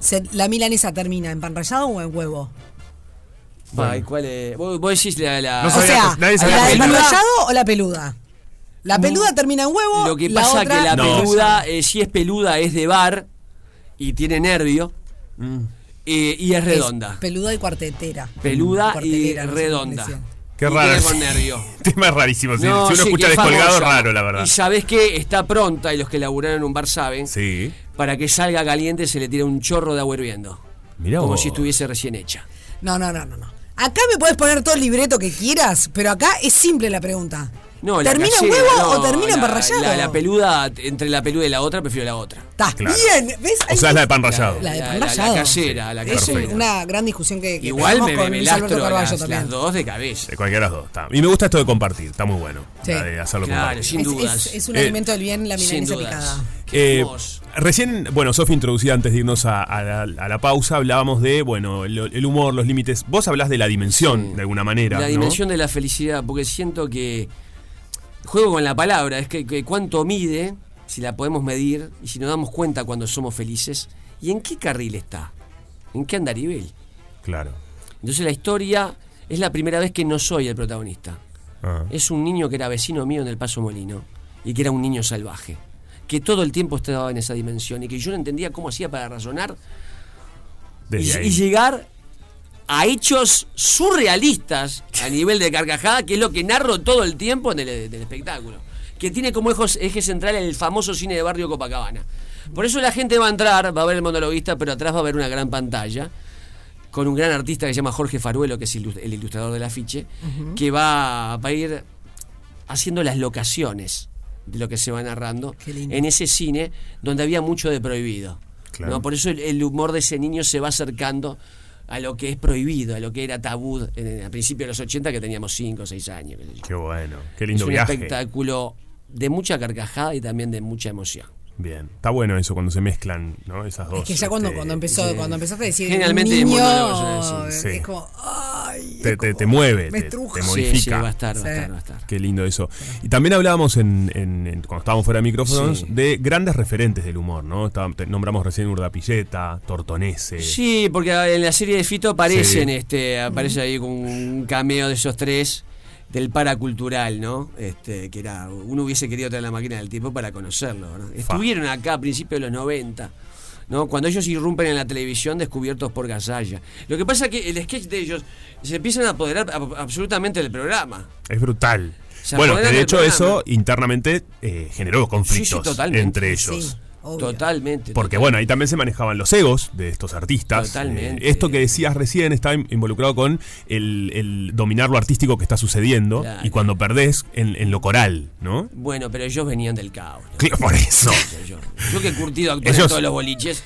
Se- ¿La milanesa termina en pan rallado o en huevo? Ay, ¿cuál es? Vos, vos decís la. la- No O sea, nadie sabía ¿la que de pan peluda- rallado o la peluda? La peluda termina en huevo. Lo que la pasa otra que la No. peluda, eh, si es peluda, es de bar y tiene nervio Mm. eh, y es redonda. Es peluda y cuartetera. Peluda y no sé redonda. Qué raro. tiene con nervio. Tema rarísimo. Si, No, si uno sí, escucha es descolgado, famosa. raro, la verdad. Y sabés que está pronta, y los que laburaron en un bar saben, Sí. para que salga caliente se le tira un chorro de agua hirviendo. Mirá como vos. si estuviese recién hecha. No, no, no, no, no. Acá me puedes poner todo el libreto que quieras, pero acá es simple la pregunta. No, ¿Termina en huevo no, o termina en la- pan rallado? La, la peluda, entre la peluda y la otra, prefiero la otra. Está Claro. bien, ¿ves? O sea, es la de pan rallado. La de pan La- la- rallado. la Es una gran discusión que, que Igual me, con me lastro Carballo las, también. las dos de cabeza. De cualquiera de las dos. Está. Y me gusta esto de compartir. Está muy bueno. Sí. La de hacerlo Claro, compartir. sin Es- dudas. Es, es un Eh, alimento del bien la milanesa picada. Qué Eh, recién, bueno, Sofi introducida antes de irnos a, a la, a la pausa, hablábamos de, bueno, el, el humor, los límites. Vos hablás de la dimensión, Sí. de alguna manera. La ¿no? dimensión de la felicidad, porque siento que juego con la palabra, es que, que cuánto mide, si la podemos medir, y si nos damos cuenta cuando somos felices, y en qué carril está, en qué andarivel. Claro. Entonces la historia es la primera vez que no soy el protagonista. Ah. Es un niño que era vecino mío en el Paso Molino y que era un niño salvaje, que todo el tiempo estaba en esa dimensión y que yo no entendía cómo hacía para razonar y, y llegar a hechos surrealistas a nivel de carcajada, que es lo que narro todo el tiempo en el, del espectáculo, que tiene como eje central el famoso cine de barrio Copacabana. Por eso la gente va a entrar, va a ver el monologuista, pero atrás va a ver una gran pantalla con un gran artista que se llama Jorge Faruelo, que es el ilustrador del afiche, que va, va a ir haciendo las locaciones de lo que se va narrando en ese cine donde había mucho de prohibido. Claro. ¿no? Por eso el, el humor de ese niño se va acercando a lo que es prohibido, a lo que era tabú en, a principios de los 80 que teníamos 5 o 6 años. qué bueno. Qué Es lindo un viaje. espectáculo de mucha carcajada y también de mucha emoción. Bien. Está bueno eso cuando se mezclan, ¿no? Esas dos. Es que ya cuando, este, cuando empezó, sí. cuando empezaste a decir Generalmente niño. Sí. es como, ay, te, te- te mueve, me te, modifica. sí, va a estar, va a estar, va a estar. Qué lindo eso. Y también hablábamos en, en- en- cuando estábamos fuera de micrófonos Sí. de grandes referentes del humor, ¿no? Estábamos- te- nombramos recién Urdapilleta, Tortonese. Sí, porque en la serie de Fito aparecen, Sí. este, aparece ahí con un cameo de esos tres del paracultural, ¿no? Este, que era, uno hubiese querido tener la máquina del tiempo para conocerlo, ¿no? Estuvieron acá a principios de los 90. ¿no? Cuando ellos irrumpen en la televisión descubiertos por Gasalla. Lo que pasa es que el sketch de ellos se empiezan a apoderar ab- absolutamente del programa. Es brutal. Se bueno, que de hecho programa. eso internamente eh, generó conflictos Sí, entre ellos. Sí, Totalmente. Porque bueno, ahí también se manejaban los egos de estos artistas. Totalmente. Eh, esto que decías recién está in- involucrado con el, el dominar lo artístico que está sucediendo Claro. y cuando perdés en, en lo coral, ¿no? Bueno, pero ellos venían del caos. ¿no? Claro, por eso. Yo, yo que he curtido actuar en Ellos- todos los boliches,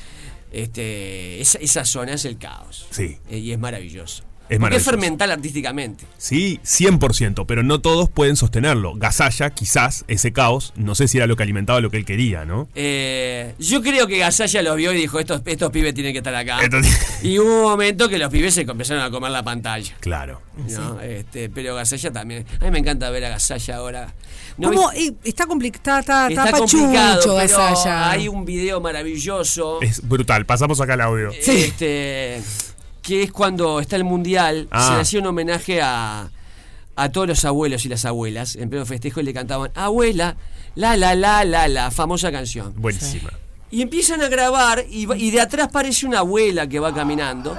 este, esa, esa zona es el caos. Sí. Eh, y es maravilloso. Es Porque es fermental artísticamente. Sí, 100%, pero no todos pueden sostenerlo. Gasalla, quizás, ese caos, no sé si era lo que alimentaba lo que él quería, ¿no? Eh, yo creo que Gasalla los vio y dijo, estos, estos pibes tienen que estar acá. Entonces- Y hubo un momento que los pibes se empezaron a comer la pantalla. Claro. ¿no? Este, pero Gasalla también. A mí me encanta ver a Gasalla ahora. ¿No ¿Cómo? viste? Eh, está complicado, está, está, Está complicado, pero Gasalla. hay un video maravilloso. Es brutal, pasamos acá el audio. Este, que es cuando está el mundial, Ah. se le hacía un homenaje a, a todos los abuelos y las abuelas. En pleno festejo y le cantaban, abuela, la la la la la, famosa canción. Buenísima. Y empiezan a grabar y, va- y de atrás parece una abuela que va caminando.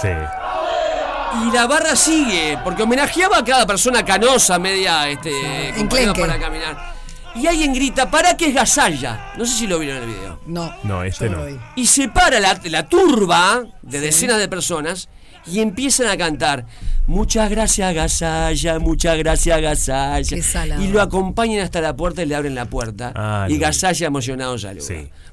Sí. Y la barra sigue, porque homenajeaba a cada persona canosa, media este, Enclenque. para caminar. Y alguien grita, ¿para qué es Gasalla? No sé si lo vieron en el video. No. No, este no. Y se para la, la turba de decenas de personas y empiezan a cantar. Muchas gracias, Gasalla, muchas gracias, Gasalla. Y lo acompañan hasta la puerta y le abren la puerta. Ah, y vi. Gasalla emocionado saluda.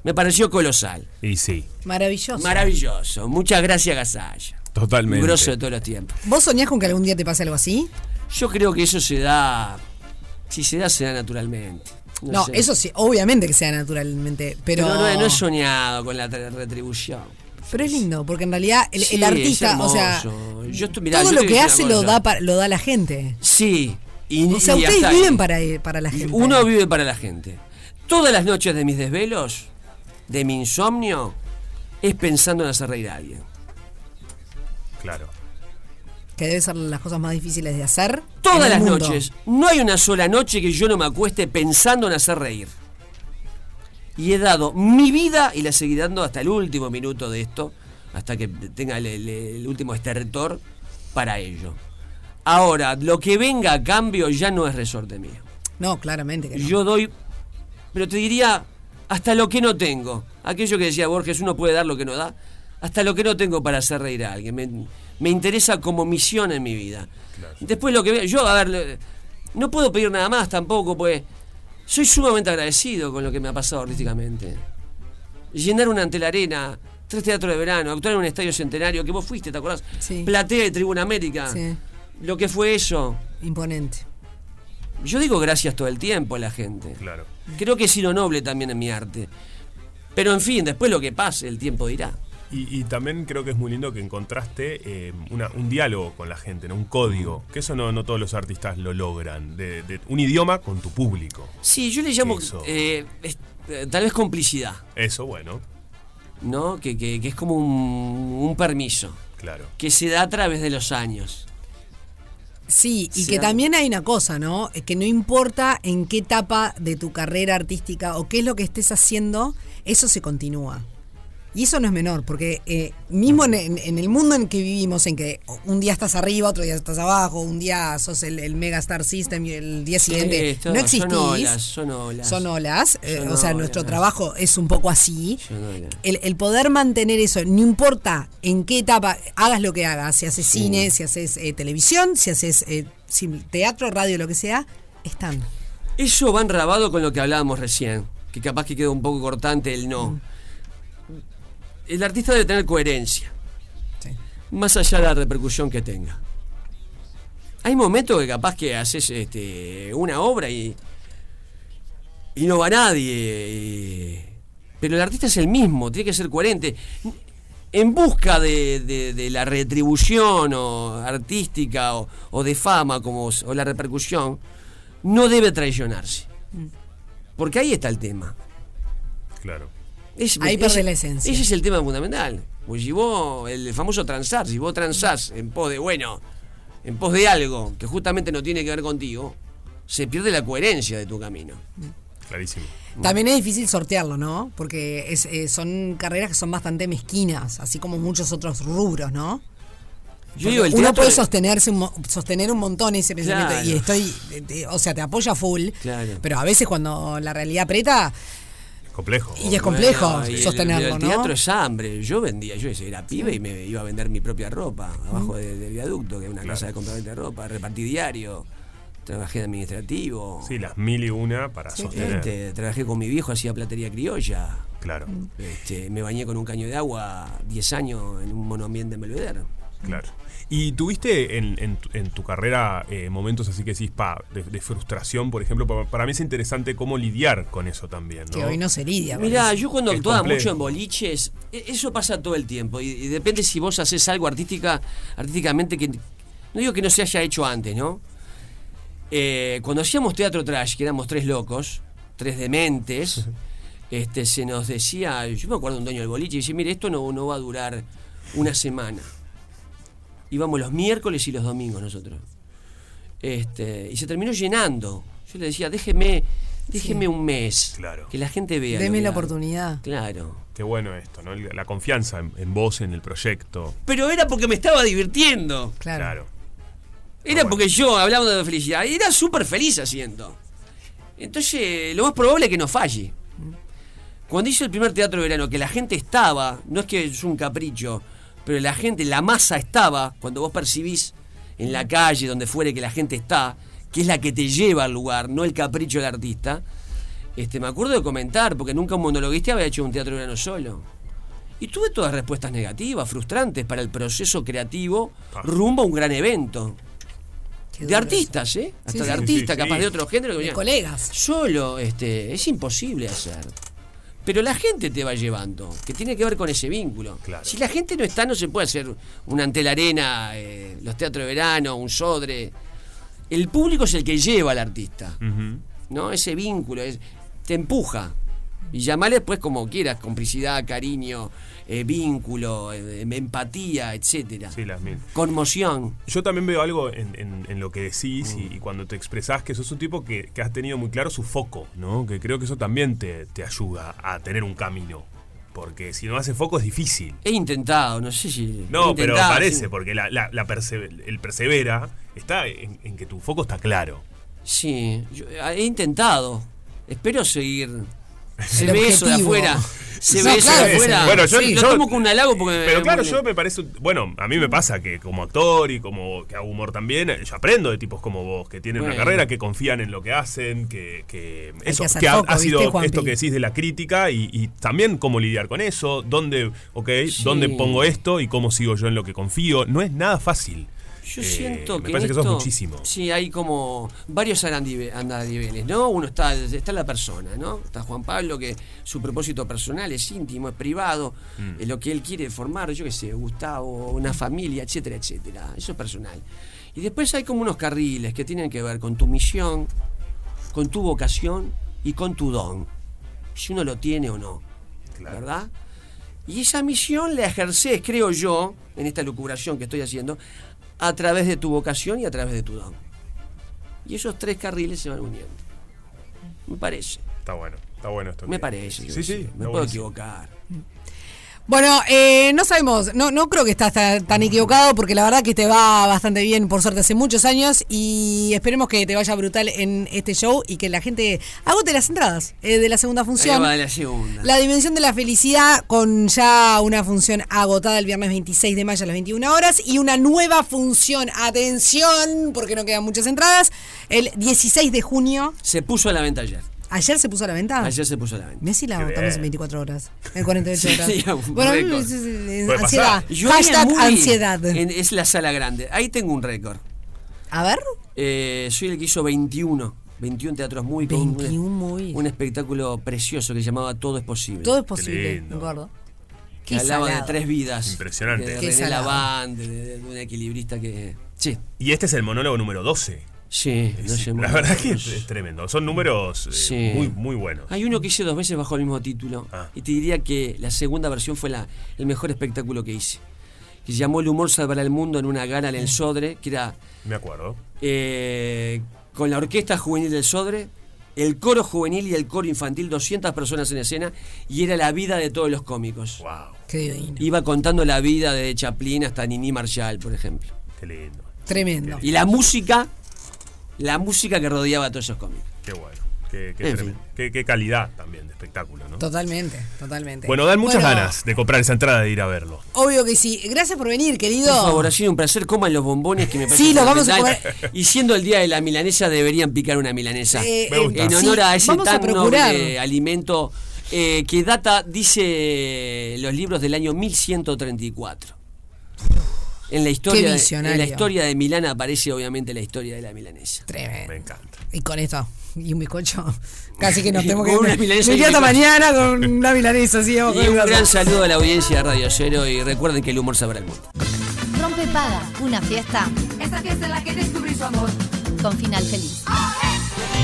Me pareció colosal. Y sí, Maravilloso. Maravilloso. Muchas gracias, Gasalla. totalmente. Un grosso de todos los tiempos. ¿Vos soñás con que algún día te pase algo así? Yo creo que eso se da. Si se da, se da naturalmente. No, sé. eso sí, obviamente que sea naturalmente, pero... Pero no, no he soñado con la retribución. Pero es lindo, porque en realidad el, artista, o sea. Yo estoy- mirá, todo yo lo que hace lo da, pa- lo da la gente. Sí. Y, O sea, y ustedes viven ahí. para, para la gente. Uno vive para la gente. Todas las noches de mis desvelos, de mi insomnio, es pensando en hacer reír a alguien. Claro. Que debe ser las cosas más difíciles de hacer. Todas las mundo. noches. No hay una sola noche que yo no me acueste pensando en hacer reír. Y he dado mi vida y la seguiré dando hasta el último minuto de esto, hasta que tenga el, el- el último estertor para ello. Ahora, lo que venga a cambio ya no es resorte mío. No, claramente que no. Yo doy, pero te diría, hasta lo que no tengo. Aquello que decía Borges, uno puede dar lo que no da. Hasta lo que no tengo para hacer reír a alguien. Me, me interesa como misión en mi vida. Después lo que vea, yo, a ver, no puedo pedir nada más tampoco, pues soy sumamente agradecido con lo que me ha pasado artísticamente. Llenar una ante la arena, tres teatros de verano, actuar en un estadio centenario, que vos fuiste, ¿te acordás? Sí. Platea y Tribuna América. Sí. Lo que fue eso. Imponente. Yo digo gracias todo el tiempo a la gente. Claro. Creo que he sido noble también en mi arte. Pero en fin, después lo que pase, el tiempo dirá. Y, y también creo que es muy lindo que encontraste eh, una- un diálogo con la gente, ¿no? un código, que eso no, no todos los artistas lo logran, de, de un idioma con tu público. Sí, yo le llamo Eso. eh, es- eh, tal vez complicidad, Eso, bueno, ¿no? Que, que- que es como un, un permiso, claro. que se da a través de los años. Sí, y Sí, que también hay una cosa, ¿no? Es Que no importa en qué etapa de tu carrera artística o qué es lo que estés haciendo, eso se continúa. Y eso no es menor, porque eh, mismo en, el mundo en que vivimos, en que un día estás arriba, otro día estás abajo, un día sos el, el Mega Star System y el día siguiente no existís. Son olas, son olas. Son olas, eh, Son o sea, olas. nuestro trabajo es un poco así. El, el poder mantener eso, no importa en qué etapa hagas lo que hagas, si haces Sí. cine, si haces eh, televisión, si haces teatro, radio, lo que sea, están. Eso va enrabado con lo que hablábamos recién, que capaz que quedó un poco cortante el no. El artista debe tener coherencia, más allá de la repercusión que tenga. Hay momentos que capaz que haces este, una obra y, y no va nadie. y- pero el artista es el mismo, tiene que ser coherente. en busca de, de- de la retribución o artística o, o de fama como, o la repercusión, no debe traicionarse. Porque ahí está el tema. Claro. Es- Ahí perdés la esencia. Ese es el tema fundamental. Pues si vos, el famoso transar, si vos transás en pos de, bueno, en pos de algo que justamente no tiene que ver contigo, se pierde la coherencia de tu camino. Clarísimo. También es difícil sortearlo, ¿no? Porque es, eh, son carreras que son bastante mezquinas, así como muchos otros rubros, ¿no? Yo digo, el Uno puede de- sostenerse un mo- sostener un montón ese pensamiento Claro. y estoy, eh, eh, o sea, te apoya full, Claro. pero a veces cuando la realidad aprieta Complejo. y es complejo Bueno, y el- sostenerlo, el, ¿no? teatro es hambre. Yo vendía, yo era pibe y me iba a vender mi propia ropa abajo Mm. de- del viaducto, que es una casa de compraventa de ropa, repartí diario, trabajé de administrativo. Sí, las mil y una para sostener. Este, trabajé con mi viejo, hacía platería criolla. Claro. Este, me bañé con un caño de agua 10 años en un monoambiente en Belvedere. Claro. ¿Y tuviste en, en tu- en tu carrera eh, momentos así que decís, pa, de, de frustración, por ejemplo? Pa- Para mí es interesante cómo lidiar con eso también, ¿no? Que hoy no se lidia. Mirá, eso. yo cuando Es actuaba complejo. mucho en boliches, e- eso pasa todo el tiempo. Y, y depende si vos haces algo artística, artísticamente que. No digo que no se haya hecho antes, ¿no? Eh, cuando hacíamos teatro trash, que éramos tres locos, tres dementes, este, se nos decía. Yo me acuerdo de un dueño del boliche y decía: Mire, esto no, no va a durar una semana. Íbamos los miércoles y los domingos nosotros. Este, y se terminó llenando. Yo le decía: Déjeme, déjeme un mes. Claro. Que la gente vea. Deme la hago". oportunidad. Claro. Qué bueno esto, ¿no? La confianza en, en vos, en el proyecto. Pero era porque me estaba divirtiendo. Claro. Era porque yo, hablando de felicidad, era súper feliz haciendo. Entonces, lo más probable es que no falle. Cuando hice el primer teatro de verano, que la gente estaba, no es que es un capricho, pero la gente, la masa estaba, cuando vos percibís en la calle, donde fuere que la gente está, que es la que te lleva al lugar, no el capricho del artista. Este, me acuerdo de comentar, porque nunca un monologuista había hecho un teatro de verano solo. Y tuve todas respuestas negativas, frustrantes para el proceso creativo rumbo a un gran evento. De artistas, ¿eh? Hasta Sí, de sí. artistas, Sí, sí, capaz sí. de otro género. que De colegas. Solo, este, es imposible hacer. Pero la gente te va llevando, que tiene que ver con ese vínculo. Si la gente no está, no se puede hacer un ante la arena, eh, los teatros de verano, un sodre. El público es el que lleva al artista. ¿no? Ese vínculo es, te empuja. Y llamarle después como quieras, complicidad, cariño, eh, vínculo, eh, empatía, etcétera. Sí, las mil. Conmoción. Yo también veo algo en, en- en lo que decís y, y cuando te expresás que sos un tipo que, que has tenido muy claro su foco, ¿no? Que creo que eso también te, te ayuda a tener un camino. Porque si no hace foco es difícil. He intentado, no sé si. No, pero parece, sí. porque la, la- la perse- el persevera está en, en que tu foco está claro. Sí, yo he intentado. Espero seguir. Se ve eso de afuera. Se No, ve eso de afuera. Bueno, yo, Sí, lo yo- tomo con un halago porque. Pero claro, yo me parece. Bueno, a mí me pasa que como actor y como que hago humor también, yo aprendo de tipos como vos, que tienen Bueno. una carrera, que confían en lo que hacen, que. que eso, que ha, sido esto que decís de la crítica y, y también cómo lidiar con eso, dónde, ok, Sí. dónde pongo esto y cómo sigo yo en lo que confío. No es nada fácil. Yo Eh, siento me que. parece en que esto- muchísimo. Sí, hay como varios andadiveles, ¿no? Uno está, está la persona, ¿no? Está Juan Pablo, que su propósito personal es íntimo, es privado, Mm. es lo que él quiere formar, yo qué sé, Gustavo, una familia, etcétera, etcétera. Eso es personal. Y después hay como unos carriles que tienen que ver con tu misión, con tu vocación y con tu don. Si uno lo tiene o no. ¿Verdad? Y esa misión la ejerces, creo yo, en esta lucubración que estoy haciendo, a través de tu vocación y a través de tu don. Y esos tres carriles se van uniendo. Me parece. Está bueno, está bueno esto. Me parece. Sí, sí. Me puedo buenísimo. equivocar. Bueno, eh, no sabemos, no, no creo que estás tan, tan equivocado porque la verdad que te va bastante bien, por suerte, hace muchos años y esperemos que te vaya brutal en este show y que la gente agote las entradas eh, de la segunda función. La segunda. La dimensión de la felicidad con ya una función agotada el viernes 26 de mayo a las 21 horas y una nueva función, atención, porque no quedan muchas entradas, el 16 de junio. Se puso a la venta ayer. ¿Ayer se puso a la venta? Ayer se puso a la venta. Messi la agotamos en bien. 24 horas, en 48 Sí, horas. sí, bueno, récord. ansiedad. Hashtag muy- ansiedad. en- es la sala grande. Ahí tengo un récord. A ver. Eh, soy el que hizo 21. 21 teatros muy con un- 21 muy. Un espectáculo precioso que se llamaba Todo es posible. Todo es posible, me acuerdo. que Qué hablaba de tres vidas. Impresionante. De Qué René. Lavand, de, de- de un equilibrista que. Sí. Y este es el monólogo número 12. Sí, no sé, La verdad que es, es tremendo. Son números eh, Sí. muy, muy buenos. Hay uno que hice dos veces bajo el mismo título. Ah. Y te diría que la segunda versión fue la, el mejor espectáculo que hice. Que se llamó El humor salvará el mundo en una gala en el Sodre, que era Me acuerdo. eh, con la orquesta juvenil del Sodre, el coro juvenil y el coro infantil, 200 personas en escena, y era la vida de todos los cómicos. Qué divino. Iba contando la vida de Chaplin hasta Nini Marshall, por ejemplo. Qué lindo. Tremendo. Y la música, la música que rodeaba a todos esos cómicos. Qué bueno. Qué, qué. Qué- qué calidad también de espectáculo, ¿no? Totalmente, totalmente. Bueno, dan muchas Bueno, ganas de comprar esa entrada de ir a verlo. Obvio que sí. Gracias por venir, querido. Por favor, ha sido un placer. Coman los bombones que me parece Sí, los vamos a fundamental. Y siendo el día de la milanesa, deberían picar una milanesa. Eh, Me gusta. en honor sí, a ese a tan procurar. noble alimento eh, que data, dice los libros del año 1134. En la historia, Qué de, visionario. en la historia de Milán aparece obviamente la historia de la milanesa. Tremendo. Me encanta. Y con esto, y un bizcocho. Casi que nos tenemos que una milanesa me hasta mañana con una milanesa, así vamos Y con un gran saludo a la audiencia de Radio Cero y recuerden que el humor sabrá el mundo. Rompe Paga, una fiesta Esta fiesta en la que descubrí su amor. con final feliz.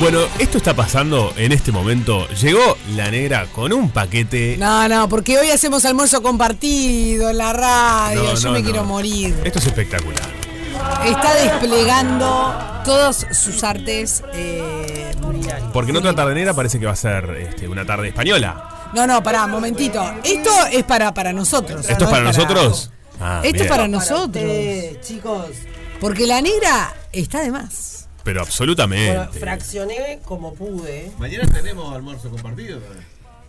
Bueno, esto está pasando en este momento. Llegó la negra con un paquete. No, no, porque hoy hacemos almuerzo compartido en la radio. No, Yo no, me no. quiero morir. Esto es espectacular. Está desplegando todos sus artes. eh, Porque en otra tarde negra parece que va a ser este, una tarde española. No, no, pará, momentito. Esto es para, para nosotros. ¿Esto es para nosotros? Ah, Esto es para nosotros. chicos. Porque la negra está de más. Pero Bueno, absolutamente. fraccioné como pude. Mañana tenemos almuerzo compartido.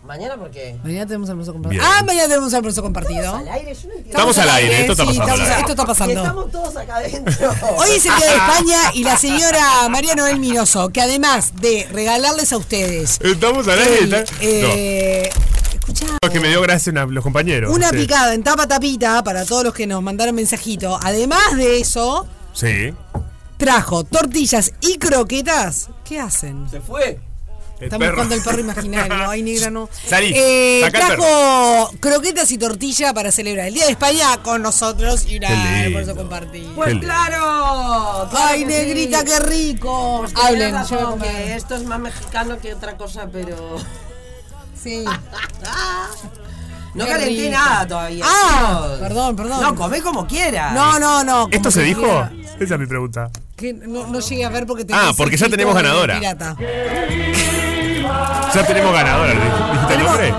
¿Mañana por qué? Mañana tenemos almuerzo compartido. Bien. Ah, mañana tenemos almuerzo compartido. Al aire, yo no entiendo. Estamos al aire, esto está sí, pasando. estamos- esto está pasando. Estamos todos acá adentro. Hoy es el día de España y la señora María Noel Minoso, que además de regalarles a ustedes Estamos al aire. el, eh, No, que me dio gracia una- los compañeros. una Sí. picada en tapa tapita para todos los que nos mandaron mensajito, además de eso, Sí. Trajo tortillas y croquetas. ¿Qué hacen? Se fue. El Estamos perro. buscando el perro imaginario. Ay, negra, no. Salí, Eh, trajo croquetas y tortilla para celebrar el Día de España con nosotros y una lindo. almuerzo compartido. Pues claro. Ay, que negrita, sí. qué rico. Pues Hablen, razón, yo que esto es más mexicano que otra cosa, pero. Sí. No Qué calenté rico. nada todavía. Ah, perdón, perdón. No, come como quieras. No, no, no. ¿Esto se dijo? quiera. Esa es mi pregunta. Que no, no llegué a ver porque Ah, porque ya tenemos ganadora. Pirata. Ya tenemos ganadora. ¿Dijiste el nombre?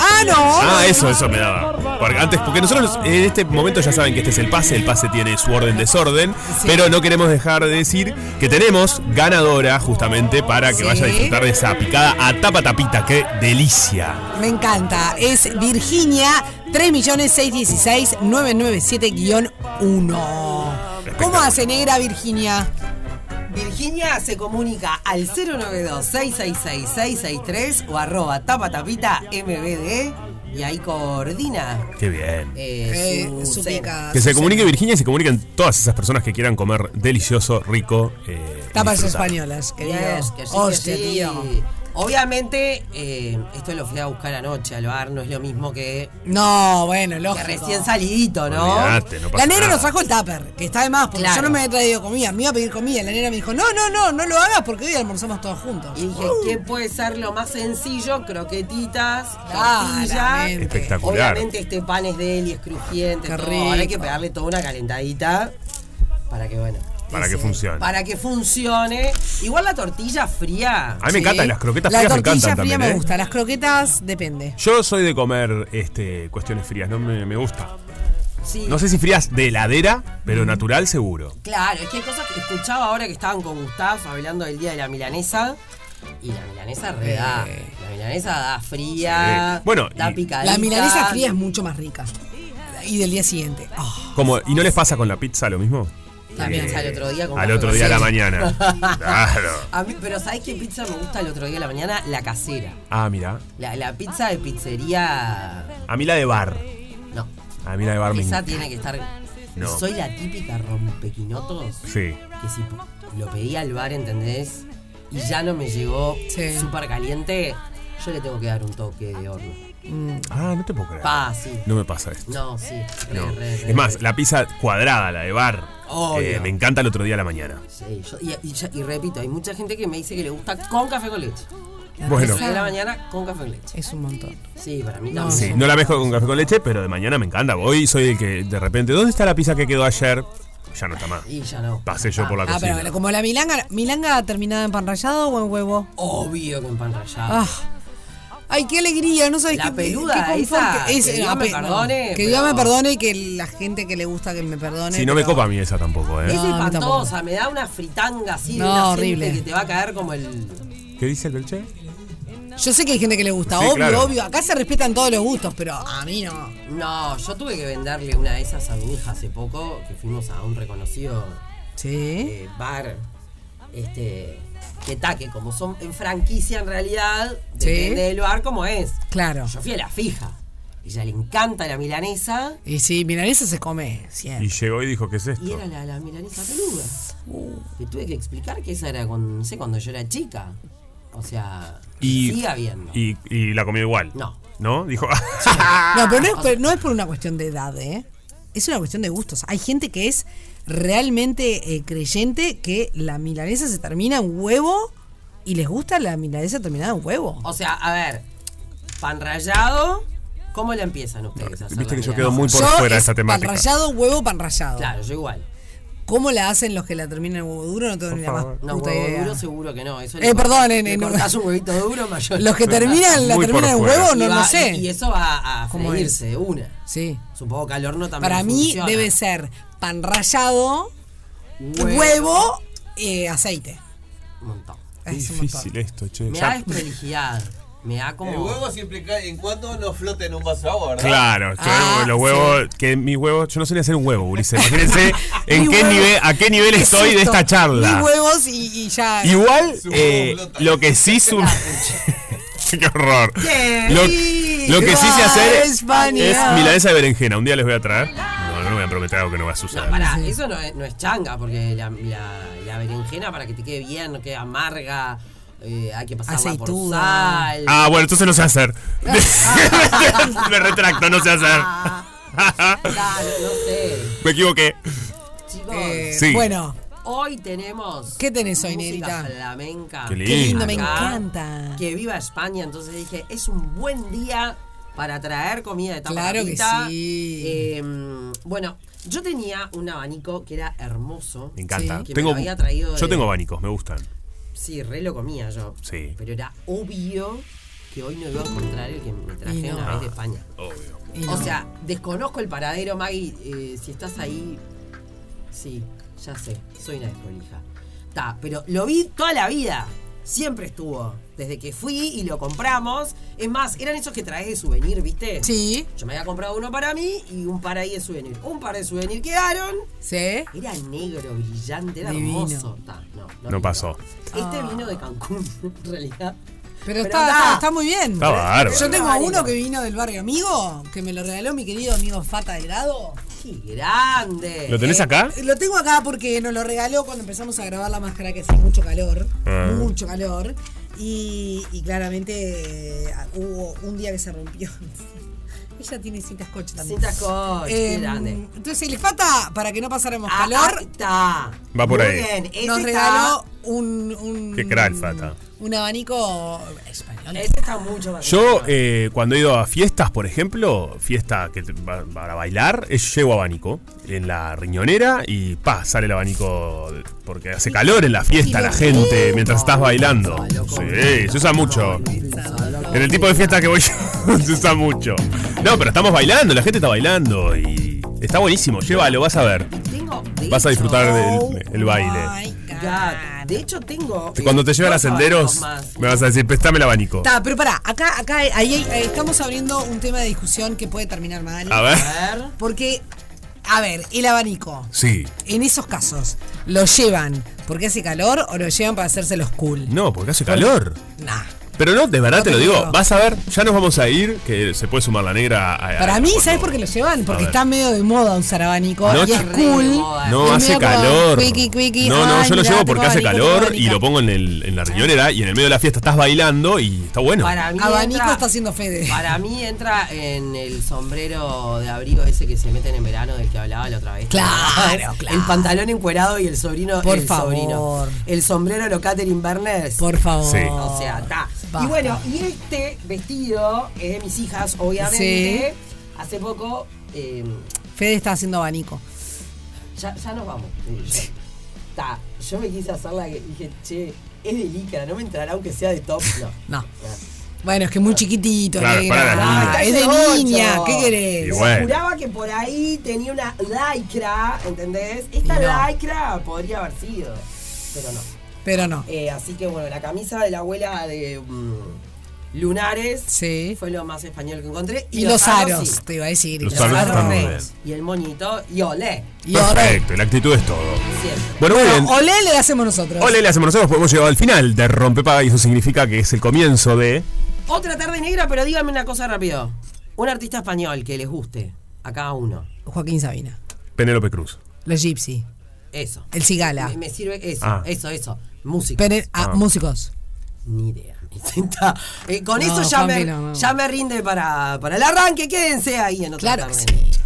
Ah, no. Ah, eso, eso me daba. Porque antes, porque nosotros en este momento ya saben que este es el pase, el pase tiene su orden desorden, pero no queremos dejar de decir que tenemos ganadora justamente para que Sí. vaya a disfrutar de esa picada a tapa tapita, qué delicia. Me encanta. Es Virginia 3.616.997-1. ¿Cómo hace negra Virginia? Virginia se comunica al 092-666-663 o arroba tapatapita mbd y ahí coordina Qué bien. eh, Eh, su, su cena. pica. Que se comunique Virginia y se comuniquen todas esas personas que quieran comer delicioso, rico. Eh, Tapas españolas, querido. Yes, que sí, que Hostia, sí. tío. Obviamente, eh, esto lo fui a buscar anoche al bar, no es lo mismo que, No, bueno, que lógico. recién salidito, ¿no? Olvidate, no pasa La negra nada. nos trajo el tupper, que está de más, porque Claro. yo no me había traído comida, me iba a pedir comida. La negra me dijo, no, no, no, no lo hagas porque hoy almorzamos todos juntos. Y dije, ¿qué puede ser lo más sencillo? Croquetitas, tortilla. Espectacular. Obviamente este pan es de él y es crujiente. Qué todo. rico. Ahora hay que pegarle toda una calentadita para que, bueno, Para que funcione. para que funcione. Igual la tortilla fría. A mí me encantan las croquetas La frías, me tortilla encantan fría también. me ¿eh? gusta, las croquetas depende. Yo soy de comer este, cuestiones frías, no me, me gusta. Sí. No sé si frías de heladera, pero natural seguro. Claro, es que hay cosas que escuchaba ahora que estaban con Gustav hablando del día de la milanesa. Y la milanesa re da. La milanesa da fría. Sí. Bueno, da picadita. La milanesa fría es mucho más rica. Y del día siguiente. Ah, Como, ¿Y no les pasa con la pizza lo mismo? Pizza al otro día con Al otro día a la mañana. Claro. A mí, pero ¿sabes qué pizza me gusta el otro día a la mañana? La casera. Ah, mira. La, la pizza de pizzería. A mí la de bar. No. A mí la de bar me Esa encanta. tiene que estar. No. Soy la típica rompequinotos. Sí. Que si lo pedí al bar, ¿entendés? Y ya no me llegó Sí. súper caliente. yo le tengo que dar un toque de horno. Ah, no te puedo creer. Pa, sí. No me pasa esto. No, sí. re, No. re, re, Es más, la pizza cuadrada, la de bar, eh, me encanta el otro día a la mañana. Sí, yo- y, y ya- y repito, hay mucha gente que me dice que le gusta con café con leche. Bueno. de la mañana con café con leche. Es un montón. Sí, para mí No. Sí, no la mezclo con café con leche, pero de mañana me encanta. Hoy soy el que de repente, ¿dónde está la pizza que quedó ayer? Ya no está más. Y ya no. Pasé yo por la Ah, cocina. pero como la milanga, milanga terminada en pan rallado o en huevo. Obvio que en pan rallado. Ah. Ay, qué alegría, no sabes La qué, peluda qué esa, confort que Dios me pe- perdone, Que Dios me perdone y que la gente que le gusta que me perdone. Sí, no me copa a mí esa tampoco, ¿eh? Es No, espantosa, me da una fritanga así No, de una horrible. que te va a caer como el. ¿Qué dice el Belche? Yo sé que hay gente que le gusta, Sí, obvio, claro. obvio. Acá se respetan todos los gustos, pero a mí no. No, yo tuve que venderle una de esas a mi hija hace poco, que fuimos a un reconocido eh, bar. Este. Que taque, como son en franquicia en realidad, Sí. depende del bar como es. Claro. Yo fui a la fija. Ella le encanta la milanesa Y sí, milanesa se come siempre. Y llegó y dijo, ¿qué es esto? y era la, la milanesa peluda. Le tuve que explicar que esa era con, no sé, cuando yo era chica. O sea, Y, sigue habiendo. y, y la comió igual. No. ¿No? Dijo. No, pero no es, no es por una cuestión de edad, ¿eh? Es una cuestión de gustos. Hay gente que es realmente eh, creyente que la milanesa se termina en huevo y les gusta la milanesa terminada en huevo. O sea, a ver, pan rallado, ¿cómo la empiezan ustedes a hacer Viste que yo quedo muy por Yo fuera de es esa temática. Pan rallado, huevo, pan rallado. Claro, yo igual. ¿Cómo la hacen los que la terminan en huevo duro? No tengo ni la más No, puta huevo idea. duro seguro que no. Eso Eh, perdón, en- le en- cortás un huevito duro, mayor. Los que terminan, la Muy por terminan en fuera. huevo, no, Y no va- sé. Y, y eso va a ¿Cómo freírse de una. Sí. Supongo que al horno también Para mí funciona. debe ser pan rallado, Huevo. huevo, eh, aceite. Un montón. Es un difícil esto, che. Me Ya- da desprolijidad. Me da como... El huevo siempre cae en cuando no flota en un vaso de agua, ¿verdad? Claro, yo Ah, los huevos, que mis huevos, yo no sé ni hacer un huevo, Ulises. Imagínense en qué huevo. nivel, a qué nivel ¿Qué estoy es de esta charla. Mis huevos y, y ya. Igual, eh, lo que sí es un... Qué horror. ¡Qué Lo, lo que sí sé hacer España! es milanesa de berenjena. Un día les voy a traer. No, no, no voy a prometer algo que no va a suceder. No, pará, eso no es, no es changa, porque la, la, la berenjena para que te quede bien, no quede amarga, eh, hay que pasarla por Aceituda. sal. Ah, bueno, entonces no sé hacer. Me retracto, no sé hacer. Dale, no sé. Me equivoqué. Chicos, Eh, Sí. Bueno, hoy tenemos. ¿Qué tenés hoy, música Negrita? flamenca. Qué qué lindo, me Acá, encanta. Que viva España, entonces dije, es un buen día para traer comida de tapa Claro que sí. Eh, bueno, yo tenía un abanico que era hermoso. Me encanta. que me tengo, lo había traído yo de- tengo abanicos, me gustan. Sí, re lo comía yo. Sí. Pero era obvio que hoy no iba a encontrar el que me traje no. una vez de España. Obvio. Y O sea, desconozco el paradero, Maggie. eh, si estás ahí. Sí, ya sé, soy una desprolija. Está, pero lo vi toda la vida. Siempre estuvo. Desde que fui y lo compramos. Es más, eran esos que traes de souvenir, ¿viste? Sí, Yo me había comprado uno para mí y un par ahí de souvenir. Un par de souvenir quedaron. sí. Era negro, brillante, era Divino. hermoso. Ta, no, pasó. Este vino de Cancún, en realidad. Pero, Pero está, está. muy bien. Está bárbaro. Yo tengo uno que vino del barrio amigo, que me lo regaló mi querido amigo Fata de grado. ¡Qué grande! ¿Lo tenés acá? Eh, Lo tengo acá porque nos lo regaló cuando empezamos a grabar la máscara que hace mucho calor. Ah. Mucho calor. Y, y claramente eh, hubo un día que se rompió. Ella tiene cintas coche también. Cintas coche, qué Eh, grande. Entonces el Fata, para que no pasáramos Ah, calor, ahí está. Va por Muy ahí. bien, nos está- regaló un, un, Qué crack, Fata. un abanico español. Ese está mucho más. Yo, eh, cuando he ido a fiestas, por ejemplo, fiesta que te- va- para bailar, es, llevo abanico en la riñonera y pa, sale el abanico porque hace calor en la fiesta la gente mientras estás bailando. Sí, se usa mucho. En el tipo de fiesta que voy yo, se usa mucho. No, pero estamos bailando, la gente está bailando y está buenísimo. Llévalo, vas a ver. Tengo, de Vas a disfrutar del el baile. Ay, God. De hecho, tengo. eh, Cuando te llevan a senderos, me vas a decir, préstame el abanico. Está, pero pará, acá, acá ahí, ahí, eh, estamos abriendo un tema de discusión que puede terminar mal. A ver. A ver. Porque, a ver, el abanico, Sí. en esos casos, ¿lo llevan porque hace calor o lo llevan para hacerse los cool? No, porque hace calor. Nah. Pero no, de verdad No te lo digo. Vas a ver, ya nos vamos a ir, que se puede sumar la negra. a- a- Para mí, ¿sabes por qué lo llevan? Porque está medio de moda usar abanico No, y es cool. No, es hace calor. quickie, quickie, No, no, ay, yo lo llevo porque hace calor y lo pongo en, el, en la riñonera y en el medio de la fiesta estás bailando y está bueno. Para mí Abanico entra- está haciendo Fede. Para mí entra en el sombrero de abrigo ese que se meten en verano del que hablaba la otra vez. Claro, claro. El pantalón encuerado y el sobrino. Por el favor. sobrino. El sombrero lo Catherine Berners. Por favor. Sí. O sea, está. Basta. Y bueno, y este vestido es de mis hijas, obviamente. Hace poco. eh, Fede está haciendo abanico. ya, ya nos vamos. Sí. Está. Yo me quise hacer la que dije, che, es de licra, no me entrará aunque sea de top. No. No. Bueno, es que es muy chiquitito. Claro, negra. para la Ah, es de niña. ¿Qué querés? Y bueno. Juraba que por ahí tenía una lycra, ¿entendés? Esta No. lycra podría haber sido, pero no. Pero no. Eh, así que bueno, la camisa de la abuela de mm, Lunares Sí. fue lo más español que encontré. Y los aros, sí. te iba a decir. Los Los aros aros. Y el moñito, y olé, Y Perfecto, la actitud es todo. siempre. Bueno, muy bien. Bueno, olé le hacemos nosotros. Ole, le hacemos nosotros, pues hemos llegado al final de Rompepaga y eso significa que es el comienzo de. Otra tarde negra, pero díganme una cosa rápido. Un artista español que les guste a cada uno. Joaquín Sabina. Penélope Cruz. Los Gypsy. Eso. El Cigala. Me, me sirve eso, Ah. eso, eso. Música. Pene- ah, Ah. músicos. Ni idea. Eh, con No, eso ya, me, no, ya me rinde para, para el arranque. Quédense ahí en otra Claro que tarde. sí.